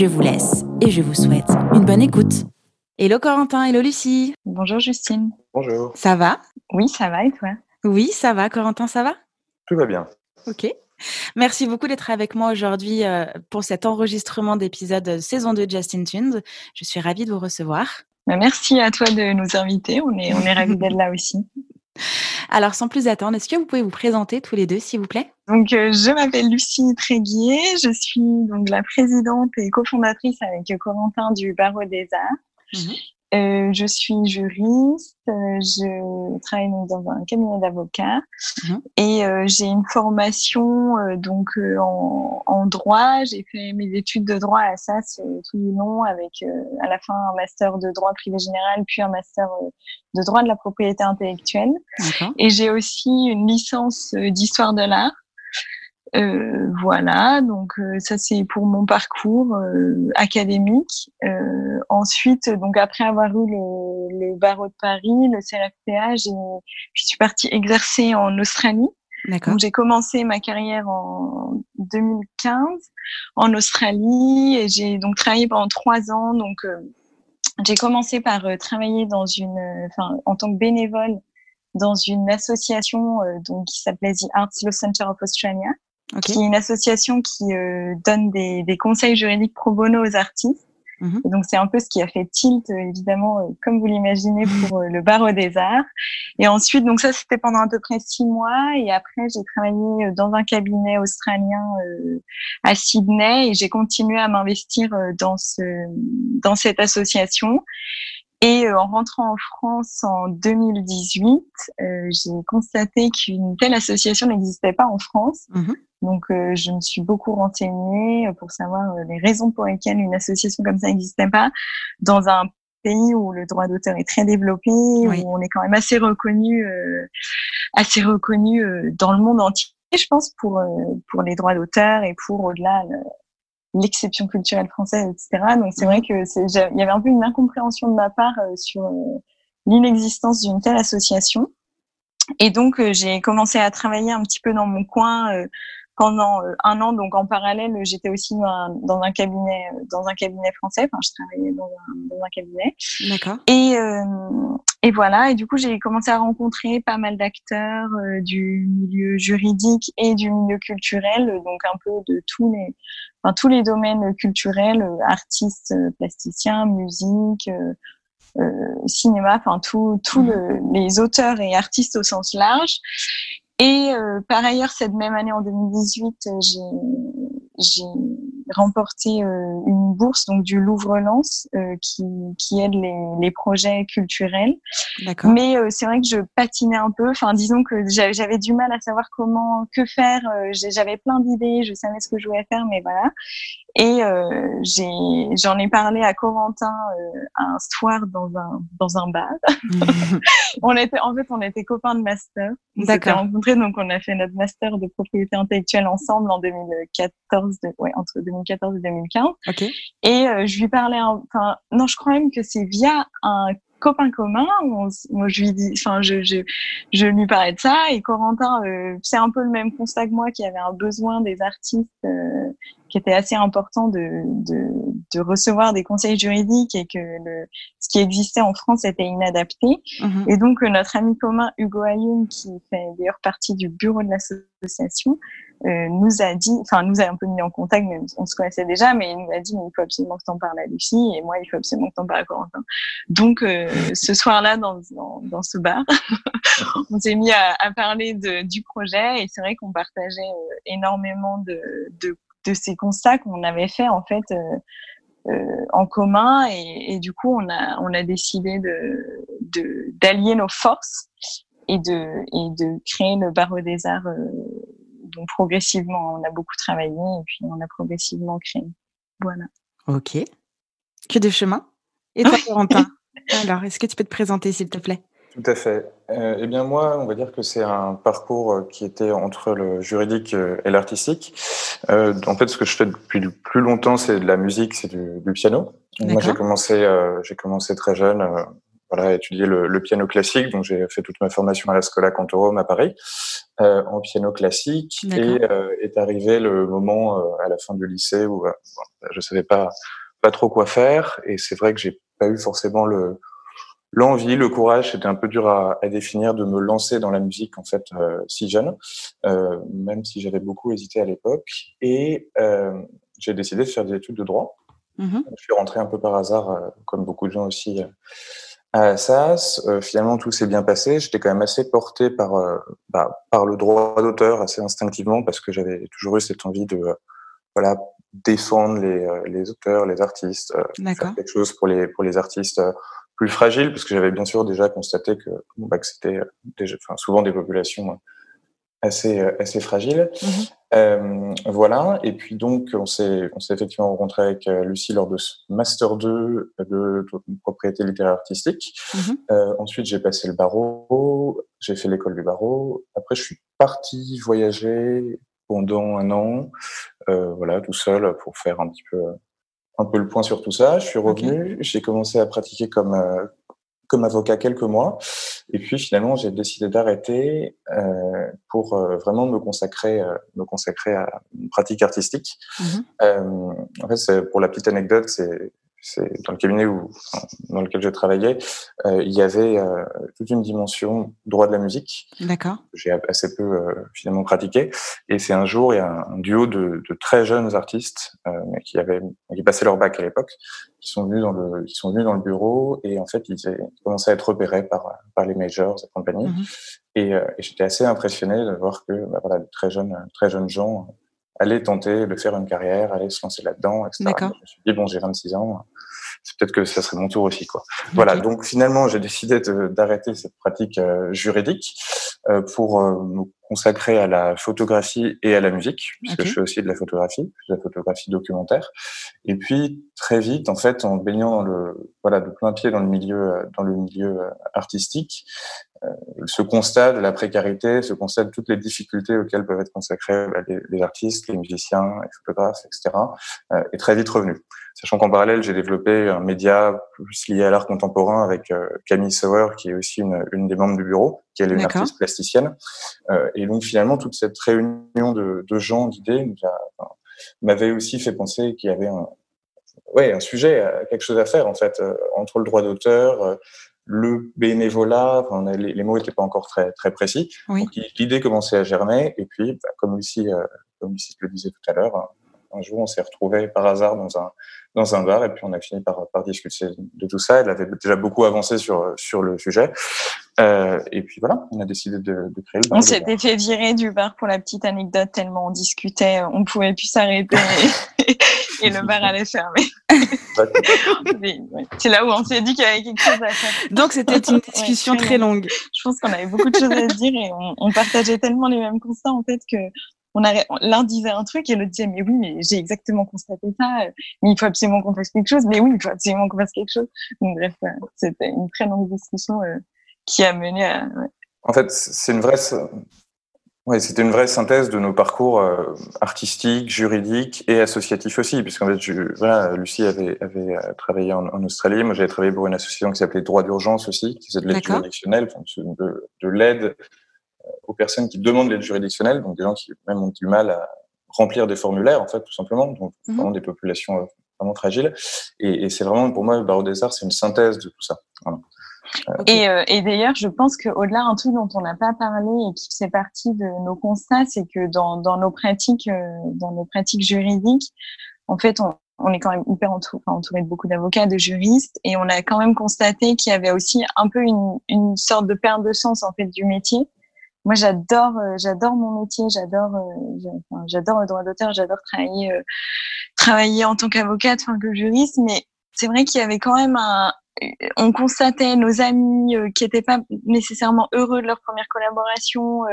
Je vous laisse et je vous souhaite une bonne écoute. Hello Corentin, hello Lucie. Bonjour Justine. Bonjour. Ça va? Oui, ça va et toi? Oui, ça va. Corentin, ça va? Tout va bien. Ok. Merci beaucoup d'être avec moi aujourd'hui euh, pour cet enregistrement d'épisode saison 2 de Justin Tunes. Je suis ravie de vous recevoir. Bah, merci à toi de nous inviter. On est, on est ravis d'être là aussi. Alors, sans plus attendre, est-ce que vous pouvez vous présenter tous les deux, s'il vous plaît? Donc, euh, je m'appelle Lucie Tréguier. Je suis donc la présidente et cofondatrice avec Corentin du Barreau des Arts. Mhm. Euh, je suis juriste, euh, je travaille dans un cabinet d'avocats mhm. et euh, j'ai une formation euh, donc en, en, droit. J'ai fait mes études de droit à SAS tout le long avec à la fin un master de droit privé général puis un master de droit de la propriété intellectuelle. Et j'ai aussi une licence d'histoire de l'art. Euh, voilà, donc euh, ça c'est pour mon parcours euh, académique. ensuite, donc après avoir eu le, le, barreau de Paris, le CRFPA, je suis partie exercer en Australie. Donc j'ai commencé ma carrière en 2015 en Australie et j'ai donc travaillé pendant trois ans. Donc j'ai commencé par travailler dans une, enfin en tant que bénévole dans une association donc qui s'appelait The Arts Law Center of Australia qui est une association qui euh, donne des, des, conseils juridiques pro bono aux artistes. Mhm. Et donc c'est un peu ce qui a fait tilt euh, évidemment euh, comme vous l'imaginez pour le barreau des arts. Et ensuite donc ça c'était pendant à peu près six mois et après j'ai travaillé dans un cabinet australien à Sydney et j'ai continué à m'investir dans ce dans cette association. Et en rentrant en France en 2018, euh, j'ai constaté qu'une telle association n'existait pas en France. Mhm. Donc, euh, je me suis beaucoup renseignée euh, pour savoir euh, les raisons pour lesquelles une association comme ça n'existait pas dans un pays où le droit d'auteur est très développé, où on est quand même assez reconnu, assez reconnu dans le monde entier, je pense, pour pour les droits d'auteur et pour au-delà l'exception culturelle française, etc. Donc, c'est vrai que c'est, il y avait un peu une incompréhension de ma part sur l'inexistence d'une telle association. Et donc, j'ai commencé à travailler un petit peu dans mon coin pendant euh, un an, donc en parallèle, j'étais aussi dans un, dans un, cabinet, euh, dans un cabinet français. Enfin, je travaillais dans un, dans un cabinet. D'accord. Et, euh, et voilà. Et du coup, j'ai commencé à rencontrer pas mal d'acteurs du milieu juridique et du milieu culturel, donc un peu de tous les, enfin, tous les domaines culturels, artistes, plasticiens, musique. Euh, cinéma, enfin tous tous mmh. les auteurs et artistes au sens large. Et euh, par ailleurs, cette même année, en 2018, euh, j'ai remporté euh, une bourse donc du Louvre-Lens qui, qui aide les, les projets culturels. Mais c'est vrai que je patinais un peu. Enfin, disons que j'avais du mal à savoir comment, que faire. J'avais plein d'idées, je savais ce que je voulais faire, mais voilà. Et euh, j'en ai, parlé à Corentin euh, un soir dans un dans un bar. on était en fait on était copains de master. On s'était rencontrés donc on a fait notre master de propriété intellectuelle ensemble en 2014 ouais entre 2014 et 2015. Okay. Et euh, je lui parlais enfin non je crois même que c'est via un copain commun. moi, je lui dis, enfin, je, je, je lui parlais de ça et Corentin, euh, c'est un peu le même constat que moi, qui avait un besoin des artistes euh, qui était assez important de, de, de, recevoir des conseils juridiques et que le, ce qui existait en France était inadapté. Mhm. Et donc, euh, notre ami commun Hugo Ayoun, qui fait d'ailleurs partie du bureau de l'association, euh, nous a dit, enfin nous a un peu mis en contact, mais on se connaissait déjà, mais il nous a dit mais il faut absolument que tu en parles à Lucie et moi il faut absolument que tu en parles à Corentin. Donc euh, ce soir-là dans, dans, dans, ce bar, on s'est mis à, à parler de, du projet et c'est vrai qu'on partageait euh, énormément de, de, de, ces constats qu'on avait fait en fait euh, en commun et, et, du coup on a on a décidé de d'allier nos forces et de et de créer le barreau des arts donc progressivement, on a beaucoup travaillé et puis on a progressivement créé. Voilà. Ok. Que de chemin Et toi, Corentin Alors, est-ce que tu peux te présenter, s'il te plaît? Tout à fait. Euh, eh bien, moi, on va dire que c'est un parcours euh, qui était entre le juridique euh, et l'artistique. en fait, ce que je fais depuis le plus longtemps, c'est de la musique, c'est du, piano. moi, j'ai commencé, j'ai commencé très jeune voilà, étudier le, le, piano classique. Donc, j'ai fait toute ma formation à la Scola Cantorum à Paris euh, en piano classique. Et euh, est arrivé le moment euh, à la fin du lycée où euh, je savais pas pas trop quoi faire. Et c'est vrai que j'ai pas eu forcément le l'envie, le courage. C'était un peu dur à, à, définir de me lancer dans la musique en fait si jeune, même si j'avais beaucoup hésité à l'époque. Et j'ai décidé de faire des études de droit. Mmh je suis rentré un peu par hasard, comme beaucoup de gens aussi à Assas, euh, finalement, tout s'est bien passé. J'étais quand même assez porté par, euh, bah, par le droit d'auteur assez instinctivement parce que j'avais toujours eu cette envie de euh, voilà, défendre les, les auteurs, les artistes, faire quelque chose pour les, pour les artistes plus fragiles parce que j'avais bien sûr déjà constaté que, bah, que c'était souvent des populations assez euh, assez fragile. Mmh euh, voilà. Et puis donc on s'est on s'est effectivement rencontré avec euh, Lucie lors de ce master 2 de, propriété littéraire artistique. Mmh euh, ensuite j'ai passé le barreau, j'ai fait l'école du barreau. Après je suis parti voyager pendant un an, euh, voilà tout seul pour faire un petit peu un peu le point sur tout ça. Je suis revenu, j'ai commencé à pratiquer comme comme avocat quelques mois. Et puis finalement, j'ai décidé d'arrêter euh, pour euh, vraiment me consacrer, euh, me consacrer à une pratique artistique. Euh, en fait, pour la petite anecdote, c'est c'est dans le cabinet où, dans lequel je travaillais, euh, il y avait euh, toute une dimension droit de la musique. D'accord. J'ai assez peu euh, finalement pratiqué. Et c'est un jour, il y a un, duo de, de, très jeunes artistes euh, qui avaient qui passaient leur bac à l'époque, qui sont venus dans le qui sont venus dans le bureau et en fait ils, commençaient à être repérés par par les majors et compagnie. Mhm. Et, et j'étais assez impressionné de voir que bah, voilà, de très jeunes très jeunes gens aller tenter de faire une carrière, aller se lancer là-dedans, etc. je me suis dit, bon, j'ai 26 ans, c'est peut-être que ça serait mon tour aussi. Quoi. Voilà, donc finalement, j'ai décidé d'arrêter cette pratique euh, juridique euh, pour euh, me consacrer à la photographie et à la musique, puisque je fais aussi de la photographie, de la photographie documentaire. Et puis très vite, en fait, en baignant dans le voilà de plein pied dans le milieu dans le milieu artistique, ce constat de la précarité, ce constat de toutes les difficultés auxquelles peuvent être consacrés bah, les, artistes, les musiciens, les photographes, etc., euh, est très vite revenu. Sachant qu'en parallèle, j'ai développé un média plus lié à l'art contemporain avec euh, Camille Sauer, qui est aussi une, une, des membres du bureau, qui est une artiste plasticienne. Euh, et donc finalement, toute cette réunion de, de gens, d'idées, m'avait aussi fait penser qu'il y avait un, ouais, un sujet, quelque chose à faire en fait, entre le droit d'auteur, le bénévolat, enfin, les, les, mots n'étaient pas encore très, très précis. Donc l'idée commençait à germer. Et puis, bah, comme, Lucie, euh, comme Lucie le disait tout à l'heure, un jour, on s'est retrouvé par hasard dans un, dans un bar et puis on a fini par, par discuter de tout ça. Elle avait déjà beaucoup avancé sur, sur le sujet. Euh, et puis voilà, on a décidé de, de créer le bar. On s'était fait virer du bar pour la petite anecdote tellement on discutait, on pouvait plus s'arrêter et le bar allait fermer. C'est là où on s'est dit qu'il y avait quelque chose à faire. Donc c'était une discussion très, longue. Je pense qu'on avait beaucoup de choses à dire et on, on, partageait tellement les mêmes constats en fait que on l'un disait un truc et l'autre disait mais oui mais j'ai exactement constaté ça mais il faut absolument qu'on fasse quelque chose mais oui il faut absolument qu'on fasse quelque chose. Donc bref c'était une très longue discussion euh, qui a mené à en fait c'est une vraie oui, c'était une vraie synthèse de nos parcours euh, artistiques, juridiques et associatifs aussi, puisqu'en fait, je, voilà, Lucie avait, avait euh, travaillé en, en, Australie, moi j'avais travaillé pour une association qui s'appelait Droit d'urgence aussi, qui faisait de l'aide juridictionnelle, de, de l'aide aux personnes qui demandent l'aide juridictionnelle, donc des gens qui même ont du mal à remplir des formulaires, en fait, tout simplement, donc mhm. vraiment des populations euh, vraiment fragiles. Et, et c'est vraiment, pour moi, le barreau des arts, c'est une synthèse de tout ça. Voilà. Euh, et, euh, et d'ailleurs, je pense qu'au-delà, un truc dont on n'a pas parlé et qui fait partie de nos constats, c'est que dans, dans nos pratiques, dans nos pratiques juridiques, en fait, on, on est quand même hyper entouré, entouré de beaucoup d'avocats, de juristes, et on a quand même constaté qu'il y avait aussi un peu une, une sorte de perte de sens en fait du métier moi j'adore euh, j'adore mon métier j'adore euh, j'adore le droit d'auteur j'adore travailler euh, travailler en tant qu'avocate enfin que juriste mais c'est vrai qu'il y avait quand même un on constatait nos amis qui étaient pas nécessairement heureux de leur première collaboration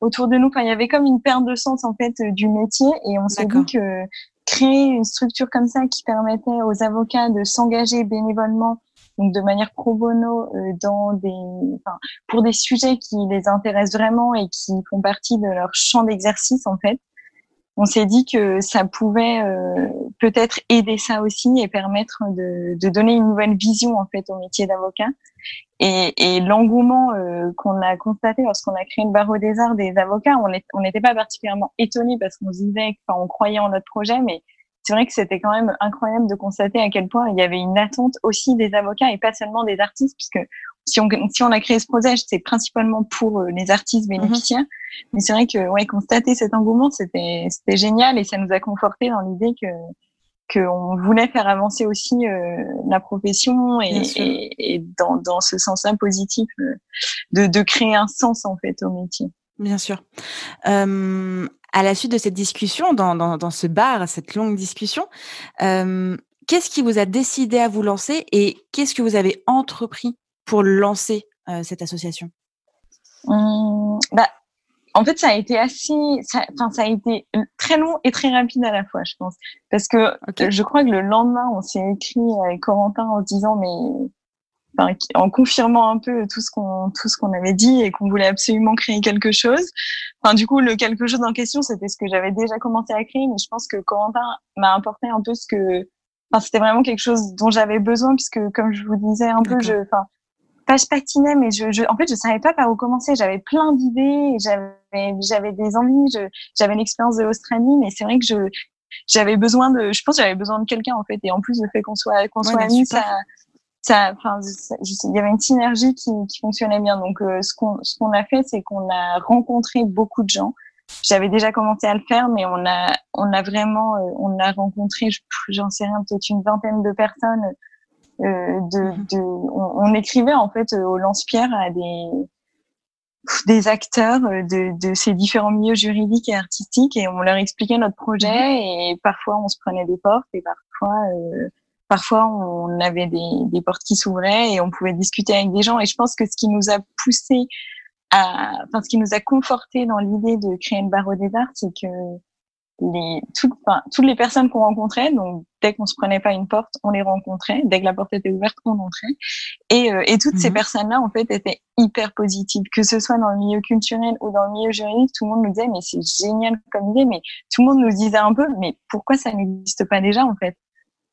autour de nous. Enfin il y avait comme une perte de sens en fait du métier. Et on s'est dit que créer une structure comme ça qui permettait aux avocats de s'engager bénévolement donc de manière pro bono dans des, enfin, pour des sujets qui les intéressent vraiment et qui font partie de leur champ d'exercice en fait on s'est dit que ça pouvait euh, peut-être aider ça aussi et permettre de, de, donner une nouvelle vision en fait au métier d'avocat. Et, et l'engouement euh, qu'on a constaté lorsqu'on a créé le barreau des arts des avocats, on n'était pas particulièrement étonnés parce qu'on se disait, enfin, on croyait en notre projet, mais c'est vrai que c'était quand même incroyable de constater à quel point il y avait une attente aussi des avocats et pas seulement des artistes, puisque si on, si on a créé ce projet, c'est principalement pour euh, les artistes mhm. bénéficiaires. Mais c'est vrai que ouais, constater cet engouement, c'était c'était génial et ça nous a conforté dans l'idée que qu'on voulait faire avancer aussi euh, la profession et, et, et, dans, dans ce sens-là positif euh, de, de créer un sens en fait au métier. Bien sûr. Euh, à la suite de cette discussion, dans, dans, dans ce bar, cette longue discussion, euh, qu'est-ce qui vous a décidé à vous lancer et qu'est-ce que vous avez entrepris pour lancer euh, cette association? Mmh, bah, En fait, ça a été assez, enfin, ça, a été très long et très rapide à la fois, je pense. Parce que je crois que le lendemain, on s'est écrit avec Corentin en disant, mais Enfin, en confirmant un peu tout ce qu'on tout ce qu'on avait dit et qu'on voulait absolument créer quelque chose. Enfin, du coup, le quelque chose en question, c'était ce que j'avais déjà commencé à créer, mais je pense que Corentin m'a apporté un peu ce que, enfin, c'était vraiment quelque chose dont j'avais besoin puisque, comme je vous disais un peu, je, enfin, pas je patinais, mais je, je, en fait, je savais pas par où commencer. J'avais plein d'idées, j'avais, j'avais des envies, j'avais l'expérience de l'Australie, mais c'est vrai que je, j'avais besoin de, je pense, j'avais besoin de quelqu'un en fait. Et en plus, le fait qu'on soit, qu'on soit amis, ça, ça, enfin, il y avait une synergie qui, qui fonctionnait bien. Donc, euh, ce qu'on, ce qu'on a fait, c'est qu'on a rencontré beaucoup de gens. J'avais déjà commencé à le faire, mais on a, on a vraiment, euh, on a rencontré, j'en sais rien, peut-être une vingtaine de personnes euh, de, mhm. de on, écrivait en fait euh, au lance-pierre à des des acteurs euh, de, de ces différents milieux juridiques et artistiques et on leur expliquait notre projet mhm. et parfois on se prenait des portes et parfois euh, parfois on avait des, des portes qui s'ouvraient et on pouvait discuter avec des gens et je pense que ce qui nous a poussé à enfin ce qui nous a conforté dans l'idée de créer une barreau des arts c'est que les, toutes, enfin, toutes les personnes qu'on rencontrait, donc dès qu'on se prenait pas une porte, on les rencontrait. Dès que la porte était ouverte, on entrait. Et, euh, et toutes ces mhm. personnes-là, en fait, étaient hyper positives, que ce soit dans le milieu culturel ou dans le milieu juridique. Tout le monde nous disait, mais c'est génial comme idée. Mais tout le monde nous disait un peu, mais pourquoi ça n'existe pas déjà, en fait?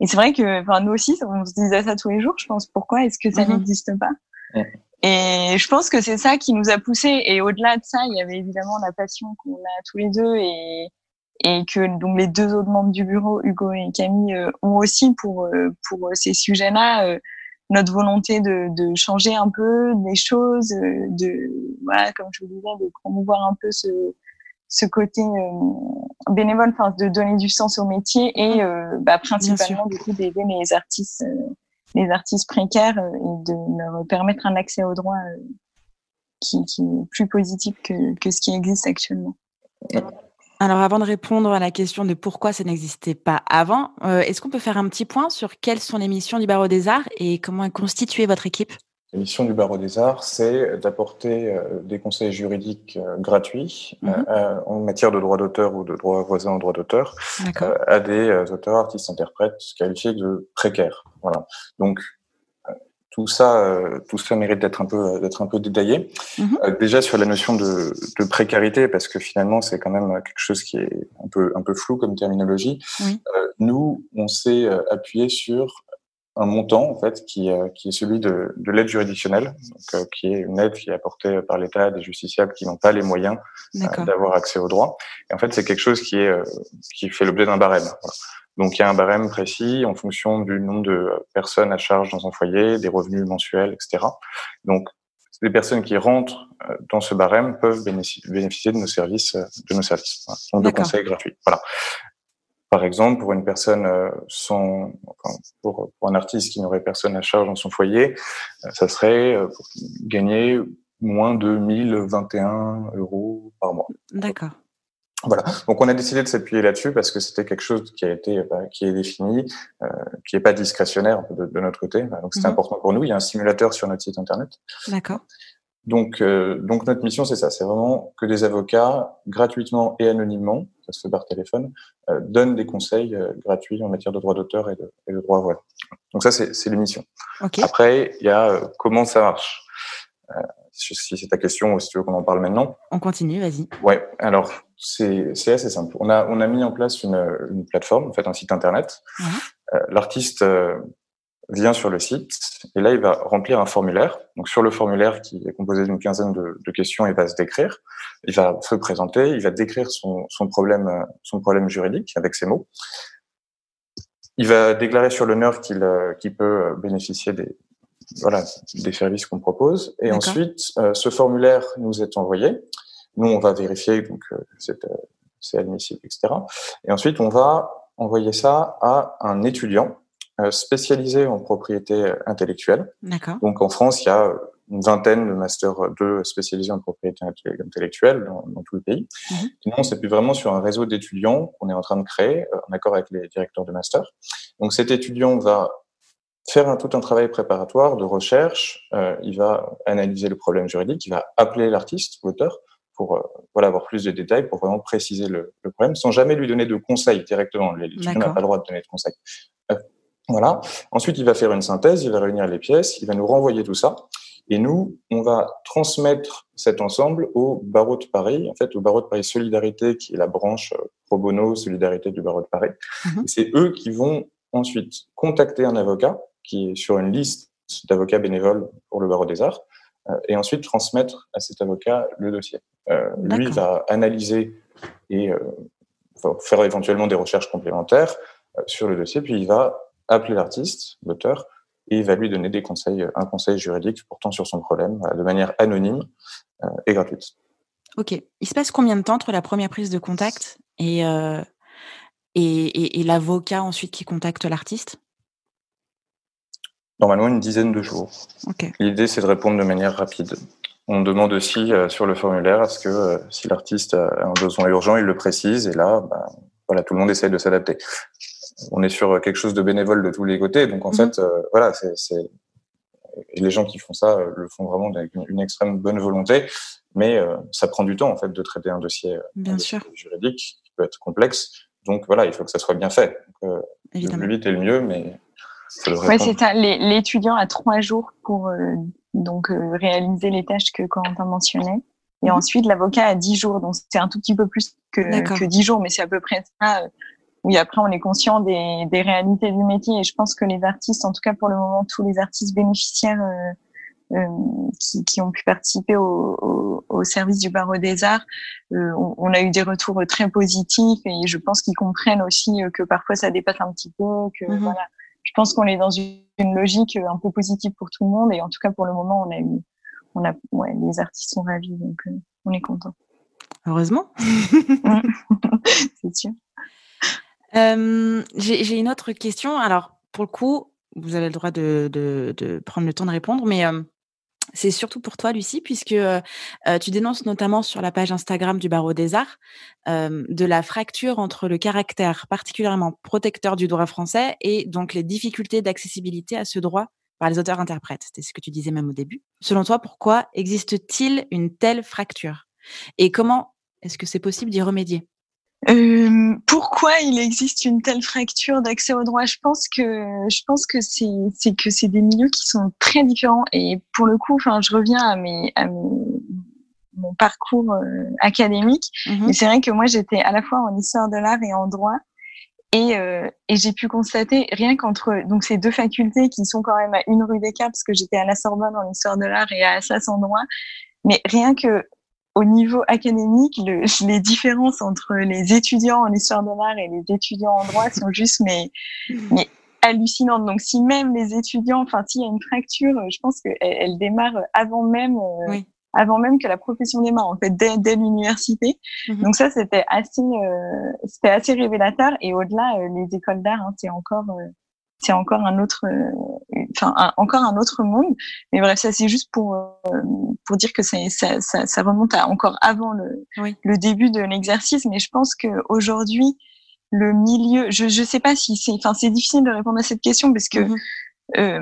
Et c'est vrai que, enfin, nous aussi, on se disait ça tous les jours. Je pense, pourquoi est-ce que ça mhm. n'existe pas Et je pense que c'est ça qui nous a poussé. Et au-delà de ça, il y avait évidemment la passion qu'on a tous les deux et et que donc les deux autres membres du bureau, Hugo et Camille, euh, ont aussi pour euh, pour ces sujets-là euh, notre volonté de, de changer un peu des choses, de voilà comme je vous disais, de promouvoir un peu ce ce côté bénévole, enfin de donner du sens au métier et bah, principalement du coup d'aider les artistes les artistes précaires et de leur permettre un accès aux droits qui, qui est plus positif que, que ce qui existe actuellement. Alors, avant de répondre à la question de pourquoi ça n'existait pas avant, euh, est-ce qu'on peut faire un petit point sur quelles sont les missions du Barreau des Arts et comment est constituée votre équipe? La mission du Barreau des Arts, c'est d'apporter euh, des conseils juridiques euh, gratuits mhm. en matière de droit d'auteur ou de droit voisin au droit d'auteur à des auteurs, artistes, interprètes qualifiés de précaires. Voilà. Donc, tout ça, euh, tout ça mérite d'être un peu, d'être un peu détaillé. Mhm. Euh, déjà sur la notion de, de précarité, parce que finalement c'est quand même quelque chose qui est un peu, un peu flou comme terminologie. Euh, nous, on s'est appuyé sur un montant en fait qui, qui est celui de, de l'aide juridictionnelle, donc, qui est une aide qui est apportée par l'État à des justiciables qui n'ont pas les moyens d'avoir accès au droit. Et en fait, c'est quelque chose qui est qui fait l'objet d'un barème. Voilà. Donc il y a un barème précis en fonction du nombre de personnes à charge dans un foyer, des revenus mensuels, etc. Donc les personnes qui rentrent euh, dans ce barème peuvent bénéficier de nos services, euh, de nos services, de conseils gratuits. Voilà. Par exemple, pour une personne euh, sans, enfin, pour, pour, un artiste qui n'aurait personne à charge dans son foyer, ça serait pour gagner moins de 1021 euros par mois. D'accord. Voilà. Donc on a décidé de s'appuyer là-dessus parce que c'était quelque chose qui a été bah, qui est défini, euh, qui est pas discrétionnaire de, de notre côté. Donc c'était mhm. important pour nous. Il y a un simulateur sur notre site internet. D'accord. Donc, euh, donc notre mission, c'est ça. C'est vraiment que des avocats, gratuitement et anonymement, ça se fait par téléphone, euh, donnent des conseils euh, gratuits en matière de droit d'auteur et de, et de droit voile. Donc ça, c'est l'émission. Okay. Après, il y a comment ça marche. si c'est ta question ou si tu veux qu'on en parle maintenant. On continue, vas-y. Ouais. Alors, c'est assez simple. On a, on a mis en place une, une plateforme, en fait, un site internet. Mmh. L'artiste vient sur le site et là, il va remplir un formulaire. Donc, sur le formulaire qui est composé d'une quinzaine de, de, questions, il va se décrire, il va se présenter, il va décrire son, son problème, son problème juridique avec ses mots. Il va déclarer sur l'honneur qu'il qu'il peut bénéficier des, voilà, des services qu'on propose. Et ensuite, euh, ce formulaire nous est envoyé. Nous, on va vérifier donc euh, c'est admissible, etc. Et ensuite, on va envoyer ça à un étudiant euh, spécialisé en propriété intellectuelle. Donc en France, il y a une vingtaine de Master 2 spécialisés en propriété intellectuelle dans, dans tout le pays. Mm -hmm. c'est plus vraiment sur un réseau d'étudiants qu'on est en train de créer euh, en accord avec les directeurs de master. Donc cet étudiant va faire un, tout un travail préparatoire de recherche, euh, il va analyser le problème juridique, il va appeler l'artiste, l'auteur, pour euh, voilà avoir plus de détails, pour vraiment préciser le, le problème, sans jamais lui donner de conseils directement. L'étudiant n'a pas le droit de donner de conseils. Voilà. Ensuite, il va faire une synthèse, il va réunir les pièces, il va nous renvoyer tout ça. Et nous, on va transmettre cet ensemble au barreau de Paris, en fait, au barreau de Paris Solidarité, qui est la branche euh, pro bono Solidarité du barreau de Paris. Mmh. C'est eux qui vont ensuite contacter un avocat qui est sur une liste d'avocats bénévoles pour le barreau des arts, euh, et ensuite transmettre à cet avocat le dossier. Euh, lui va analyser et euh, faire éventuellement des recherches complémentaires euh, sur le dossier, puis il va appeler l'artiste, l'auteur, et il va lui donner des conseils, un conseil juridique portant sur son problème de manière anonyme euh, et gratuite. Ok. Il se passe combien de temps entre la première prise de contact et, euh, et, et, et l'avocat ensuite qui contacte l'artiste? Normalement, une dizaine de jours. Okay. L'idée, c'est de répondre de manière rapide. On demande aussi euh, sur le formulaire à ce que euh, si l'artiste a un besoin urgent, il le précise. Et là, bah, voilà, tout le monde essaye de s'adapter on est sur quelque chose de bénévole de tous les côtés. Donc en mmh. fait, euh, voilà, c'est les gens qui font ça euh, le font vraiment avec une, extrême bonne volonté, mais euh, ça prend du temps en fait de traiter un dossier, bien un sûr. juridique qui peut être complexe. Donc voilà, il faut que ça soit bien fait. Donc, le plus vite est le mieux, mais ouais, c'est ça. L'étudiant a trois jours pour donc réaliser les tâches que Corentin mentionnait. Et mmh. ensuite, l'avocat a dix jours. Donc, c'est un tout petit peu plus que, que 10 jours, mais c'est à peu près ça oui, après, on est conscient des, des, réalités du métier et je pense que les artistes, en tout cas pour le moment, tous les artistes bénéficiaires euh, euh, qui, qui, ont pu participer au, au, au, service du barreau des arts, euh, on, on, a eu des retours très positifs et je pense qu'ils comprennent aussi euh, que parfois ça dépasse un petit peu, que mm -hmm. voilà. Je pense qu'on est dans une logique un peu positive pour tout le monde et en tout cas pour le moment, on a eu, on a, ouais, les artistes sont ravis donc euh, on est content. Heureusement. C'est sûr. Euh, J'ai une autre question. Alors, pour le coup, vous avez le droit de, de, de prendre le temps de répondre, mais euh, c'est surtout pour toi, Lucie, puisque euh, tu dénonces notamment sur la page Instagram du Barreau des Arts de la fracture entre le caractère particulièrement protecteur du droit français et donc les difficultés d'accessibilité à ce droit par les auteurs-interprètes. C'était ce que tu disais même au début. Selon toi, pourquoi existe-t-il une telle fracture? Et comment est-ce que c'est possible d'y remédier? Euh, pourquoi il existe une telle fracture d'accès au droit? Je pense que je pense que c'est c'est que c'est des milieux qui sont très différents et pour le coup, enfin, je reviens à mes à mes, mon parcours euh, académique. Mm -hmm. Et c'est vrai que moi, j'étais à la fois en histoire de l'art et en droit. Et, euh, et j'ai pu constater rien qu'entre donc ces deux facultés qui sont quand même à une rue d'écart parce que j'étais à la Sorbonne en histoire de l'art et à Assas en droit, mais rien que au niveau académique, le, les différences entre les étudiants en histoire de l'art et les étudiants en droit sont juste mais, mais hallucinantes. Donc, si même les étudiants, enfin, s'il y a une fracture, je pense qu'elle elle démarre avant même, euh, oui. avant même que la profession démarre, en fait, dès, dès l'université. Mm -hmm. Donc ça, c'était assez, euh, c'était assez révélateur. Et au-delà, euh, les écoles d'art, hein, c'est encore euh, c'est encore un autre, euh, enfin un, encore un autre monde. Mais bref, ça c'est juste pour euh, pour dire que ça, ça, ça, remonte à encore avant le oui. le début de l'exercice. Mais je pense que aujourd'hui le milieu, je je sais pas si c'est, enfin c'est difficile de répondre à cette question parce que -hmm. euh,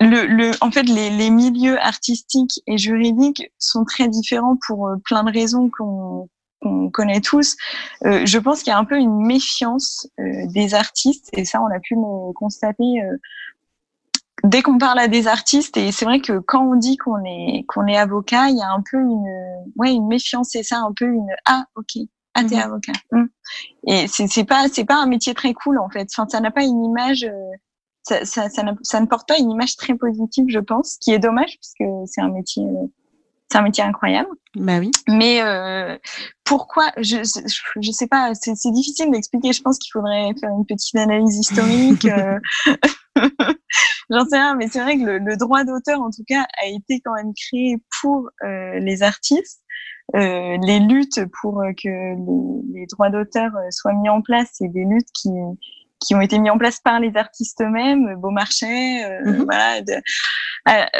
le, le, en fait, les, les, milieux artistiques et juridiques sont très différents pour plein de raisons qu'on qu'on connaît tous. Euh, je pense qu'il y a un peu une méfiance euh, des artistes, et ça, on a pu le constater euh, dès qu'on parle à des artistes. Et c'est vrai que quand on dit qu'on est qu'on est avocat, il y a un peu une ouais une méfiance, c'est ça, un peu une ah ok. Ah, t'es mhm. avocat. Hum. Et c'est c'est pas c'est pas un métier très cool en fait. Enfin, ça n'a pas une image ça, ça, ça, ça, ne porte pas une image très positive, je pense, qui est dommage puisque c'est un métier c'est un métier incroyable. Bah oui. Mais euh, pourquoi je, je, sais pas, c'est difficile d'expliquer. Je pense qu'il faudrait faire une petite analyse historique. Euh. J'en sais rien, mais c'est vrai que le, droit d'auteur, en tout cas, a été quand même créé pour euh, les artistes. Euh, les luttes pour que les, les droits d'auteur soient mis en place, c'est des luttes qui qui ont été mis en place par les artistes eux-mêmes, Beaumarchais, euh, mm-hmm. voilà.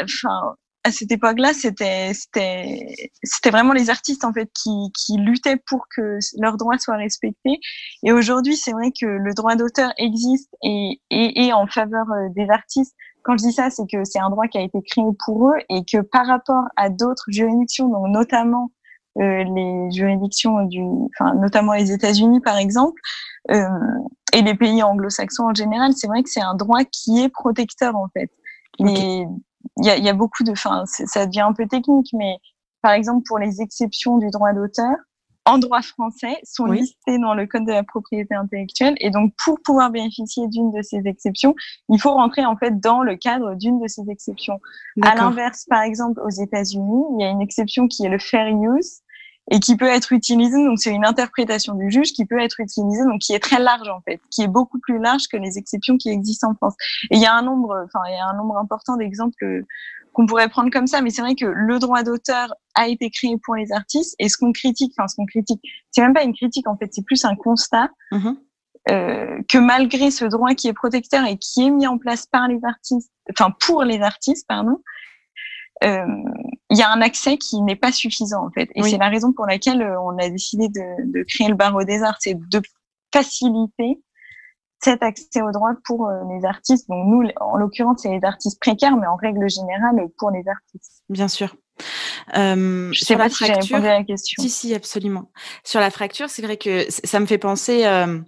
Enfin, à cette époque-là, c'était c'était c'était vraiment les artistes en fait qui qui luttaient pour que leurs droits soient respectés. Et aujourd'hui, c'est vrai que le droit d'auteur existe et, et est en faveur euh, des artistes. Quand je dis ça, c'est que c'est un droit qui a été créé pour eux et que par rapport à d'autres juridictions, donc notamment euh, les juridictions du, enfin notamment les États-Unis par exemple, euh, et les pays anglo-saxons en général, c'est vrai que c'est un droit qui est protecteur en fait. Okay y a, y a, beaucoup de, enfin, ça devient un peu technique, mais par exemple pour les exceptions du droit d'auteur, en droit français, sont listées dans le code de la propriété intellectuelle. Et donc, pour pouvoir bénéficier d'une de ces exceptions, il faut rentrer en fait dans le cadre d'une de ces exceptions. À l'inverse, par exemple, aux États-Unis, il y a une exception qui est le fair use, et qui peut être utilisé, donc c'est une interprétation du juge qui peut être utilisée, donc qui est très large en fait, qui est beaucoup plus large que les exceptions qui existent en France. Et il y a un nombre, enfin il y a un nombre important d'exemples qu'on pourrait prendre comme ça, mais c'est vrai que le droit d'auteur a été créé pour les artistes et ce qu'on critique, enfin ce qu'on critique, c'est même pas une critique en fait, c'est plus un constat. Mm-hmm. Euh, que malgré ce droit qui est protecteur et qui est mis en place par les artistes, enfin pour les artistes, pardon, euh, il y a un accès qui n'est pas suffisant en fait. Et c'est la raison pour laquelle euh, on a décidé de, de créer le barreau des arts, c'est de faciliter cet accès au droit pour euh, les artistes. Donc nous, en l'occurrence, c'est les artistes précaires, mais en règle générale pour les artistes. Bien sûr. Euh, je sais pas si j'ai répondu à la question. Si, si, absolument. Sur la fracture, c'est vrai que ça me fait penser. Euh,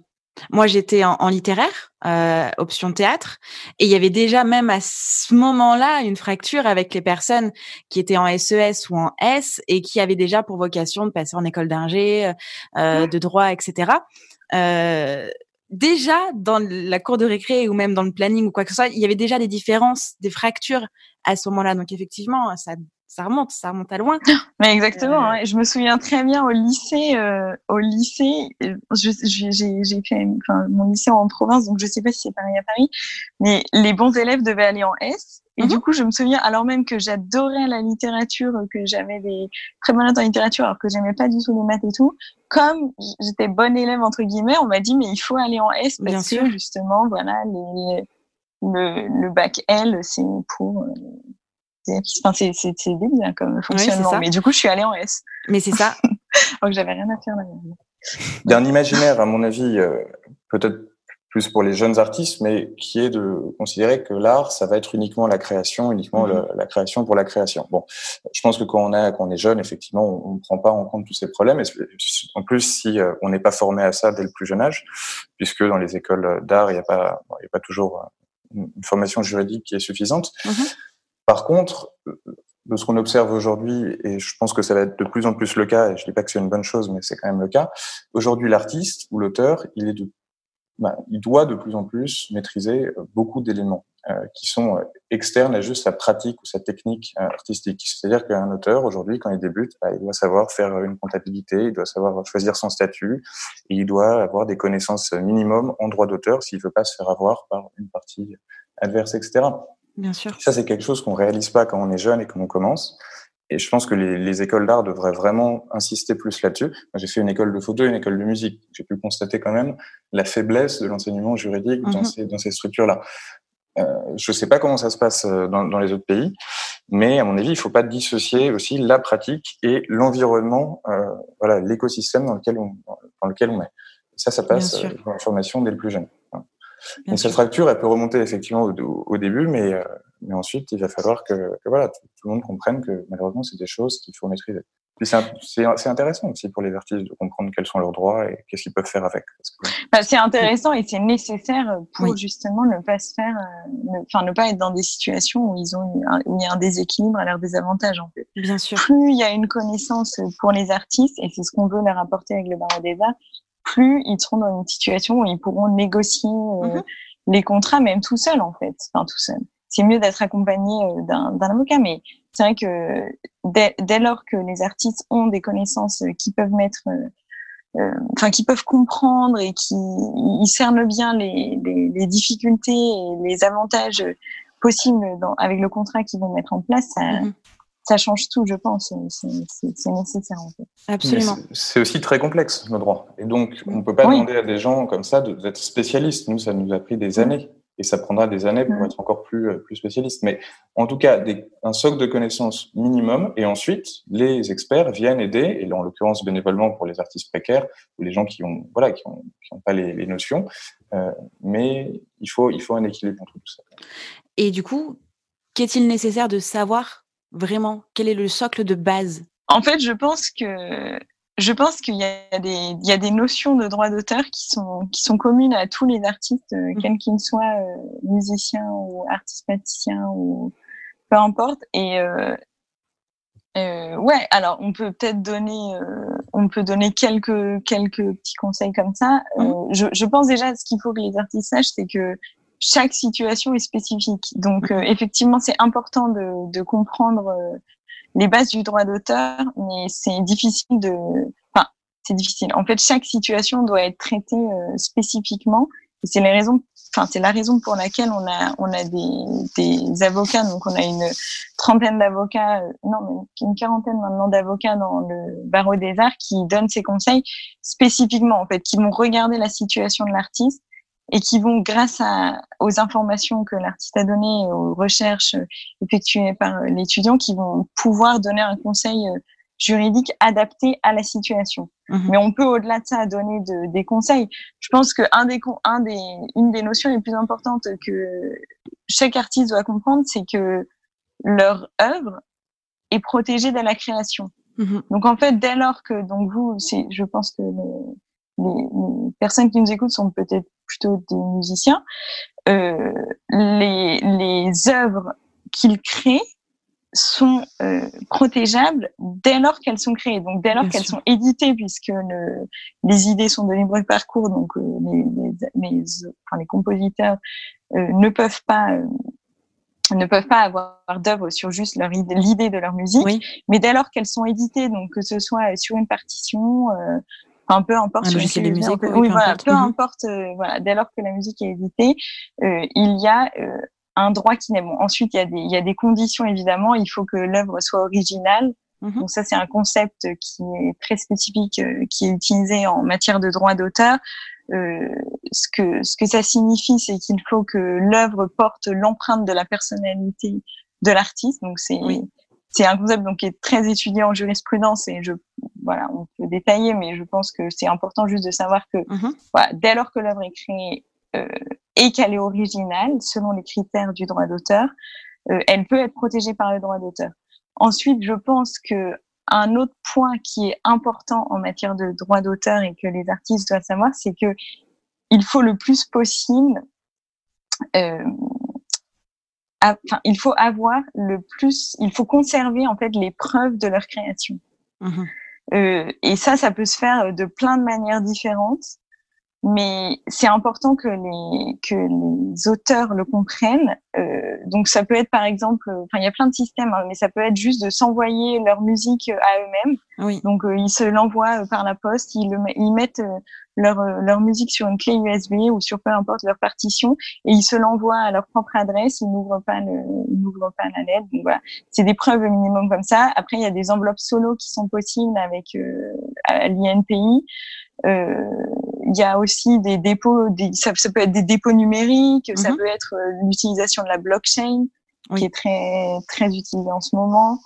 moi, j'étais en, littéraire, euh, option théâtre, et il y avait déjà même à ce moment-là une fracture avec les personnes qui étaient en SES e ou en S et qui avaient déjà pour vocation de passer en école d'ingé, euh, de droit, etc. Euh, déjà dans la cour de récré ou même dans le planning ou quoi que ce soit, il y avait déjà des différences, des fractures à ce moment-là. Donc effectivement, ça ça remonte, ça remonte à loin. Mais exactement. Euh, hein. Je me souviens très bien au lycée, euh, au lycée, j'ai fait enfin, mon lycée en province, donc je sais pas si c'est pareil à Paris, mais les bons élèves devaient aller en S. Et mhm. du coup, je me souviens, alors même que j'adorais la littérature, que j'avais des très bonnes notes en littérature, alors que j'aimais pas du tout les maths et tout, comme j'étais bonne élève entre guillemets, on m'a dit mais il faut aller en S parce Bien que sûr. justement, voilà, les, le, le bac L, c'est pour euh, Enfin, c'est débile hein, comme fonctionnement. mais du coup, je suis allée en S. Mais c'est ça. Donc, j'avais rien à faire là. Il y a un imaginaire, à mon avis, euh, peut-être plus pour les jeunes artistes, mais qui est de considérer que l'art, ça va être uniquement la création, uniquement mm-hmm. la création pour la création. Bon, je pense que quand on, a, quand on est jeune, effectivement, on ne prend pas en compte tous ces problèmes. Et en plus, si euh, on n'est pas formé à ça dès le plus jeune âge, puisque dans les écoles d'art, il n'y a, pas, il y a pas toujours euh, une formation juridique qui est suffisante. Mm-hmm. Par contre, de ce qu'on observe aujourd'hui, et je pense que ça va être de plus en plus le cas, et je ne dis pas que c'est une bonne chose, mais c'est quand même le cas, aujourd'hui l'artiste ou l'auteur, il ben, doit de plus en plus maîtriser beaucoup d'éléments euh, qui sont externes à juste sa pratique ou sa technique euh, artistique. C'est-à-dire qu'un auteur aujourd'hui, quand il débute, ben, il doit savoir faire une comptabilité, il doit savoir choisir son statut, et il doit avoir des connaissances minimum en droit d'auteur s'il veut pas se faire avoir par une partie adverse, etc. Bien sûr. Ça, c'est quelque chose qu'on réalise pas quand on est jeune et qu'on commence. Et je pense que les, les écoles d'art devraient vraiment insister plus là-dessus. J'ai fait une école de photo et une école de musique. J'ai pu constater quand même la faiblesse de l'enseignement juridique dans mhm. ces, dans ces structures-là. Euh, je ne sais pas comment ça se passe euh, dans, dans, les autres pays, mais à mon avis, il ne faut pas dissocier aussi la pratique et l'environnement, euh, voilà, l'écosystème dans lequel on dans lequel on est. ça, ça passe dans la formation dès le plus jeune. Donc cette fracture, elle peut remonter effectivement au, au début, mais, euh, mais ensuite, il va falloir que, que voilà, tout, le monde comprenne que malheureusement, c'est des choses qu'il faut maîtriser. C'est intéressant aussi pour les artistes de comprendre quels sont leurs droits et qu'est-ce qu'ils peuvent faire avec. Bah, c'est intéressant et c'est nécessaire pour justement ne pas se faire, euh, enfin ne, pas être dans des situations où ils ont où il y a un déséquilibre à leur désavantage en fait. Bien sûr. Plus il y a une connaissance pour les artistes et c'est ce qu'on veut leur apporter avec le barreau des arts, plus ils seront dans une situation où ils pourront négocier euh, mhm. les contrats même tout seuls en fait, enfin tout seul. C'est mieux d'être accompagné euh, d'un avocat, mais c'est vrai que dès, dès, lors que les artistes ont des connaissances euh, qui peuvent mettre, enfin qui peuvent comprendre et qui ils cernent bien les, les, les, difficultés et les avantages possibles dans, avec le contrat qu'ils vont mettre en place, ça, mhm ça change tout, je pense. C'est nécessaire en fait. Absolument. C'est aussi très complexe nos droits, et donc on ne peut pas demander à des gens comme ça d'être spécialistes. Nous, ça nous a pris des années, et ça prendra des années pour être encore plus euh, plus spécialiste. Mais en tout cas, des, un socle de connaissances minimum, et ensuite les experts viennent aider, et en l'occurrence bénévolement pour les artistes précaires ou les gens qui ont voilà qui ont, qui ont pas les, les notions. Euh, mais il faut il faut un équilibre entre tout ça. Et du coup, qu'est-il nécessaire de savoir Vraiment, quel est le socle de base? En fait, je pense que je pense qu'il y a des il y a des notions de droit d'auteur qui sont qui sont communes à tous les artistes, euh, mmh. quels qu'ils soient, euh, musiciens ou artistes plasticiens ou peu importe. Et euh, ouais, alors on peut peut-être donner, on peut donner quelques quelques petits conseils comme ça. Mmh. je, je pense déjà ce qu'il faut que les artistes sachent, c'est que chaque situation est spécifique. Donc, euh, effectivement, c'est important de, de comprendre euh, les bases du droit d'auteur, mais c'est difficile de. Enfin, c'est difficile. En fait, chaque situation doit être traitée euh, spécifiquement. Et c'est les raisons. Enfin, c'est la raison pour laquelle on a on a des, des avocats. Donc, on a une trentaine d'avocats, non, une quarantaine maintenant d'avocats dans le barreau des arts qui donnent ces conseils spécifiquement, en fait, qui vont regarder la situation de l'artiste et qui vont, grâce à, aux informations que l'artiste a données, aux recherches effectuées par l'étudiant, qui vont pouvoir donner un conseil euh, juridique adapté à la situation. Mhm. Mais on peut, au-delà de ça, donner de, des conseils. Je pense que un des, un des, une des notions les plus importantes que chaque artiste doit comprendre, c'est que leur œuvre est protégée dès la création. Mhm. Donc en fait, dès lors que donc vous, c'est, je pense que les, les, personnes qui nous écoutent sont peut-être plutôt des musiciens, euh, les, les œuvres qu'ils créent sont euh, protégeables dès lors qu'elles sont créées, donc dès lors qu'elles sont éditées, puisque le, les idées sont de libre parcours, donc euh, les, les, les, enfin, les compositeurs euh, ne peuvent pas euh, ne peuvent pas avoir d'œuvre sur juste leur idée, l'idée de leur musique, mais dès lors qu'elles sont éditées, donc que ce soit sur une partition, un peu importe. Musique. Oui, voilà, peu mhm. importe. Euh, voilà, dès lors que la musique est éditée, euh, il y a euh, un droit qui n'est bon. Ensuite, il y a des, il y a des conditions évidemment. Il faut que l'œuvre soit originale. Mhm. Donc ça, c'est un concept qui est très spécifique, qui est utilisé en matière de droit d'auteur. Euh, ce que ce que ça signifie, c'est qu'il faut que l'œuvre porte l'empreinte de la personnalité de l'artiste. Donc c'est c'est un concept donc qui est très étudié en jurisprudence et je voilà on peut détailler mais je pense que c'est important juste de savoir que mhm. voilà, dès lors que l'œuvre est créée euh, et qu'elle est originale selon les critères du droit d'auteur euh, elle peut être protégée par le droit d'auteur ensuite je pense que un autre point qui est important en matière de droit d'auteur et que les artistes doivent savoir c'est que il faut le plus possible euh, enfin, il faut avoir le plus, il faut conserver en fait les preuves de leur création. Mmh euh, et ça, ça peut se faire de plein de manières différentes, mais c'est important que les que les auteurs le comprennent. Euh, donc ça peut être par exemple, enfin il y a plein de systèmes, hein, mais ça peut être juste de s'envoyer leur musique à eux-mêmes. Oui. Donc euh, ils se l'envoient euh, par la poste, ils le ils mettent euh, leur, euh, leur musique sur une clé USB ou sur peu importe leur partition et ils se l'envoient à leur propre adresse, ils n'ouvrent pas le, ils n'ouvrent pas la lettre. Donc voilà, c'est des preuves au minimum comme ça. Après, il y a des enveloppes solo qui sont possibles avec euh, l'INPI. Euh, il y a aussi des dépôts, des, ça, peut être des dépôts numériques, ça mhm. peut être euh, l'utilisation de la blockchain qui est très très utilisée en ce moment.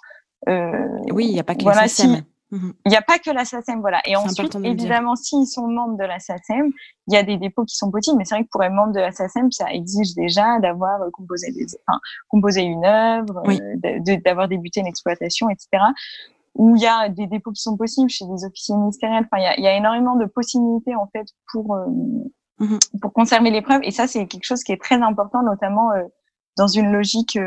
Euh, oui, il n'y a pas que voilà, Mmh il n'y a pas que la SACEM, voilà. Et ensuite, évidemment, s'ils sont membres de la SACEM, il y a des dépôts qui sont possibles, mais c'est vrai que pour être membre de la SACEM, ça exige déjà d'avoir euh, composé, des, enfin, composé une œuvre, euh, d'avoir débuté une exploitation, etc. Où il y a des dépôts qui sont possibles chez des officiers ministériels. Enfin, il y a, il y a énormément de possibilités en fait pour euh, mmh pour conserver les preuves. Et ça, c'est quelque chose qui est très important, notamment dans une logique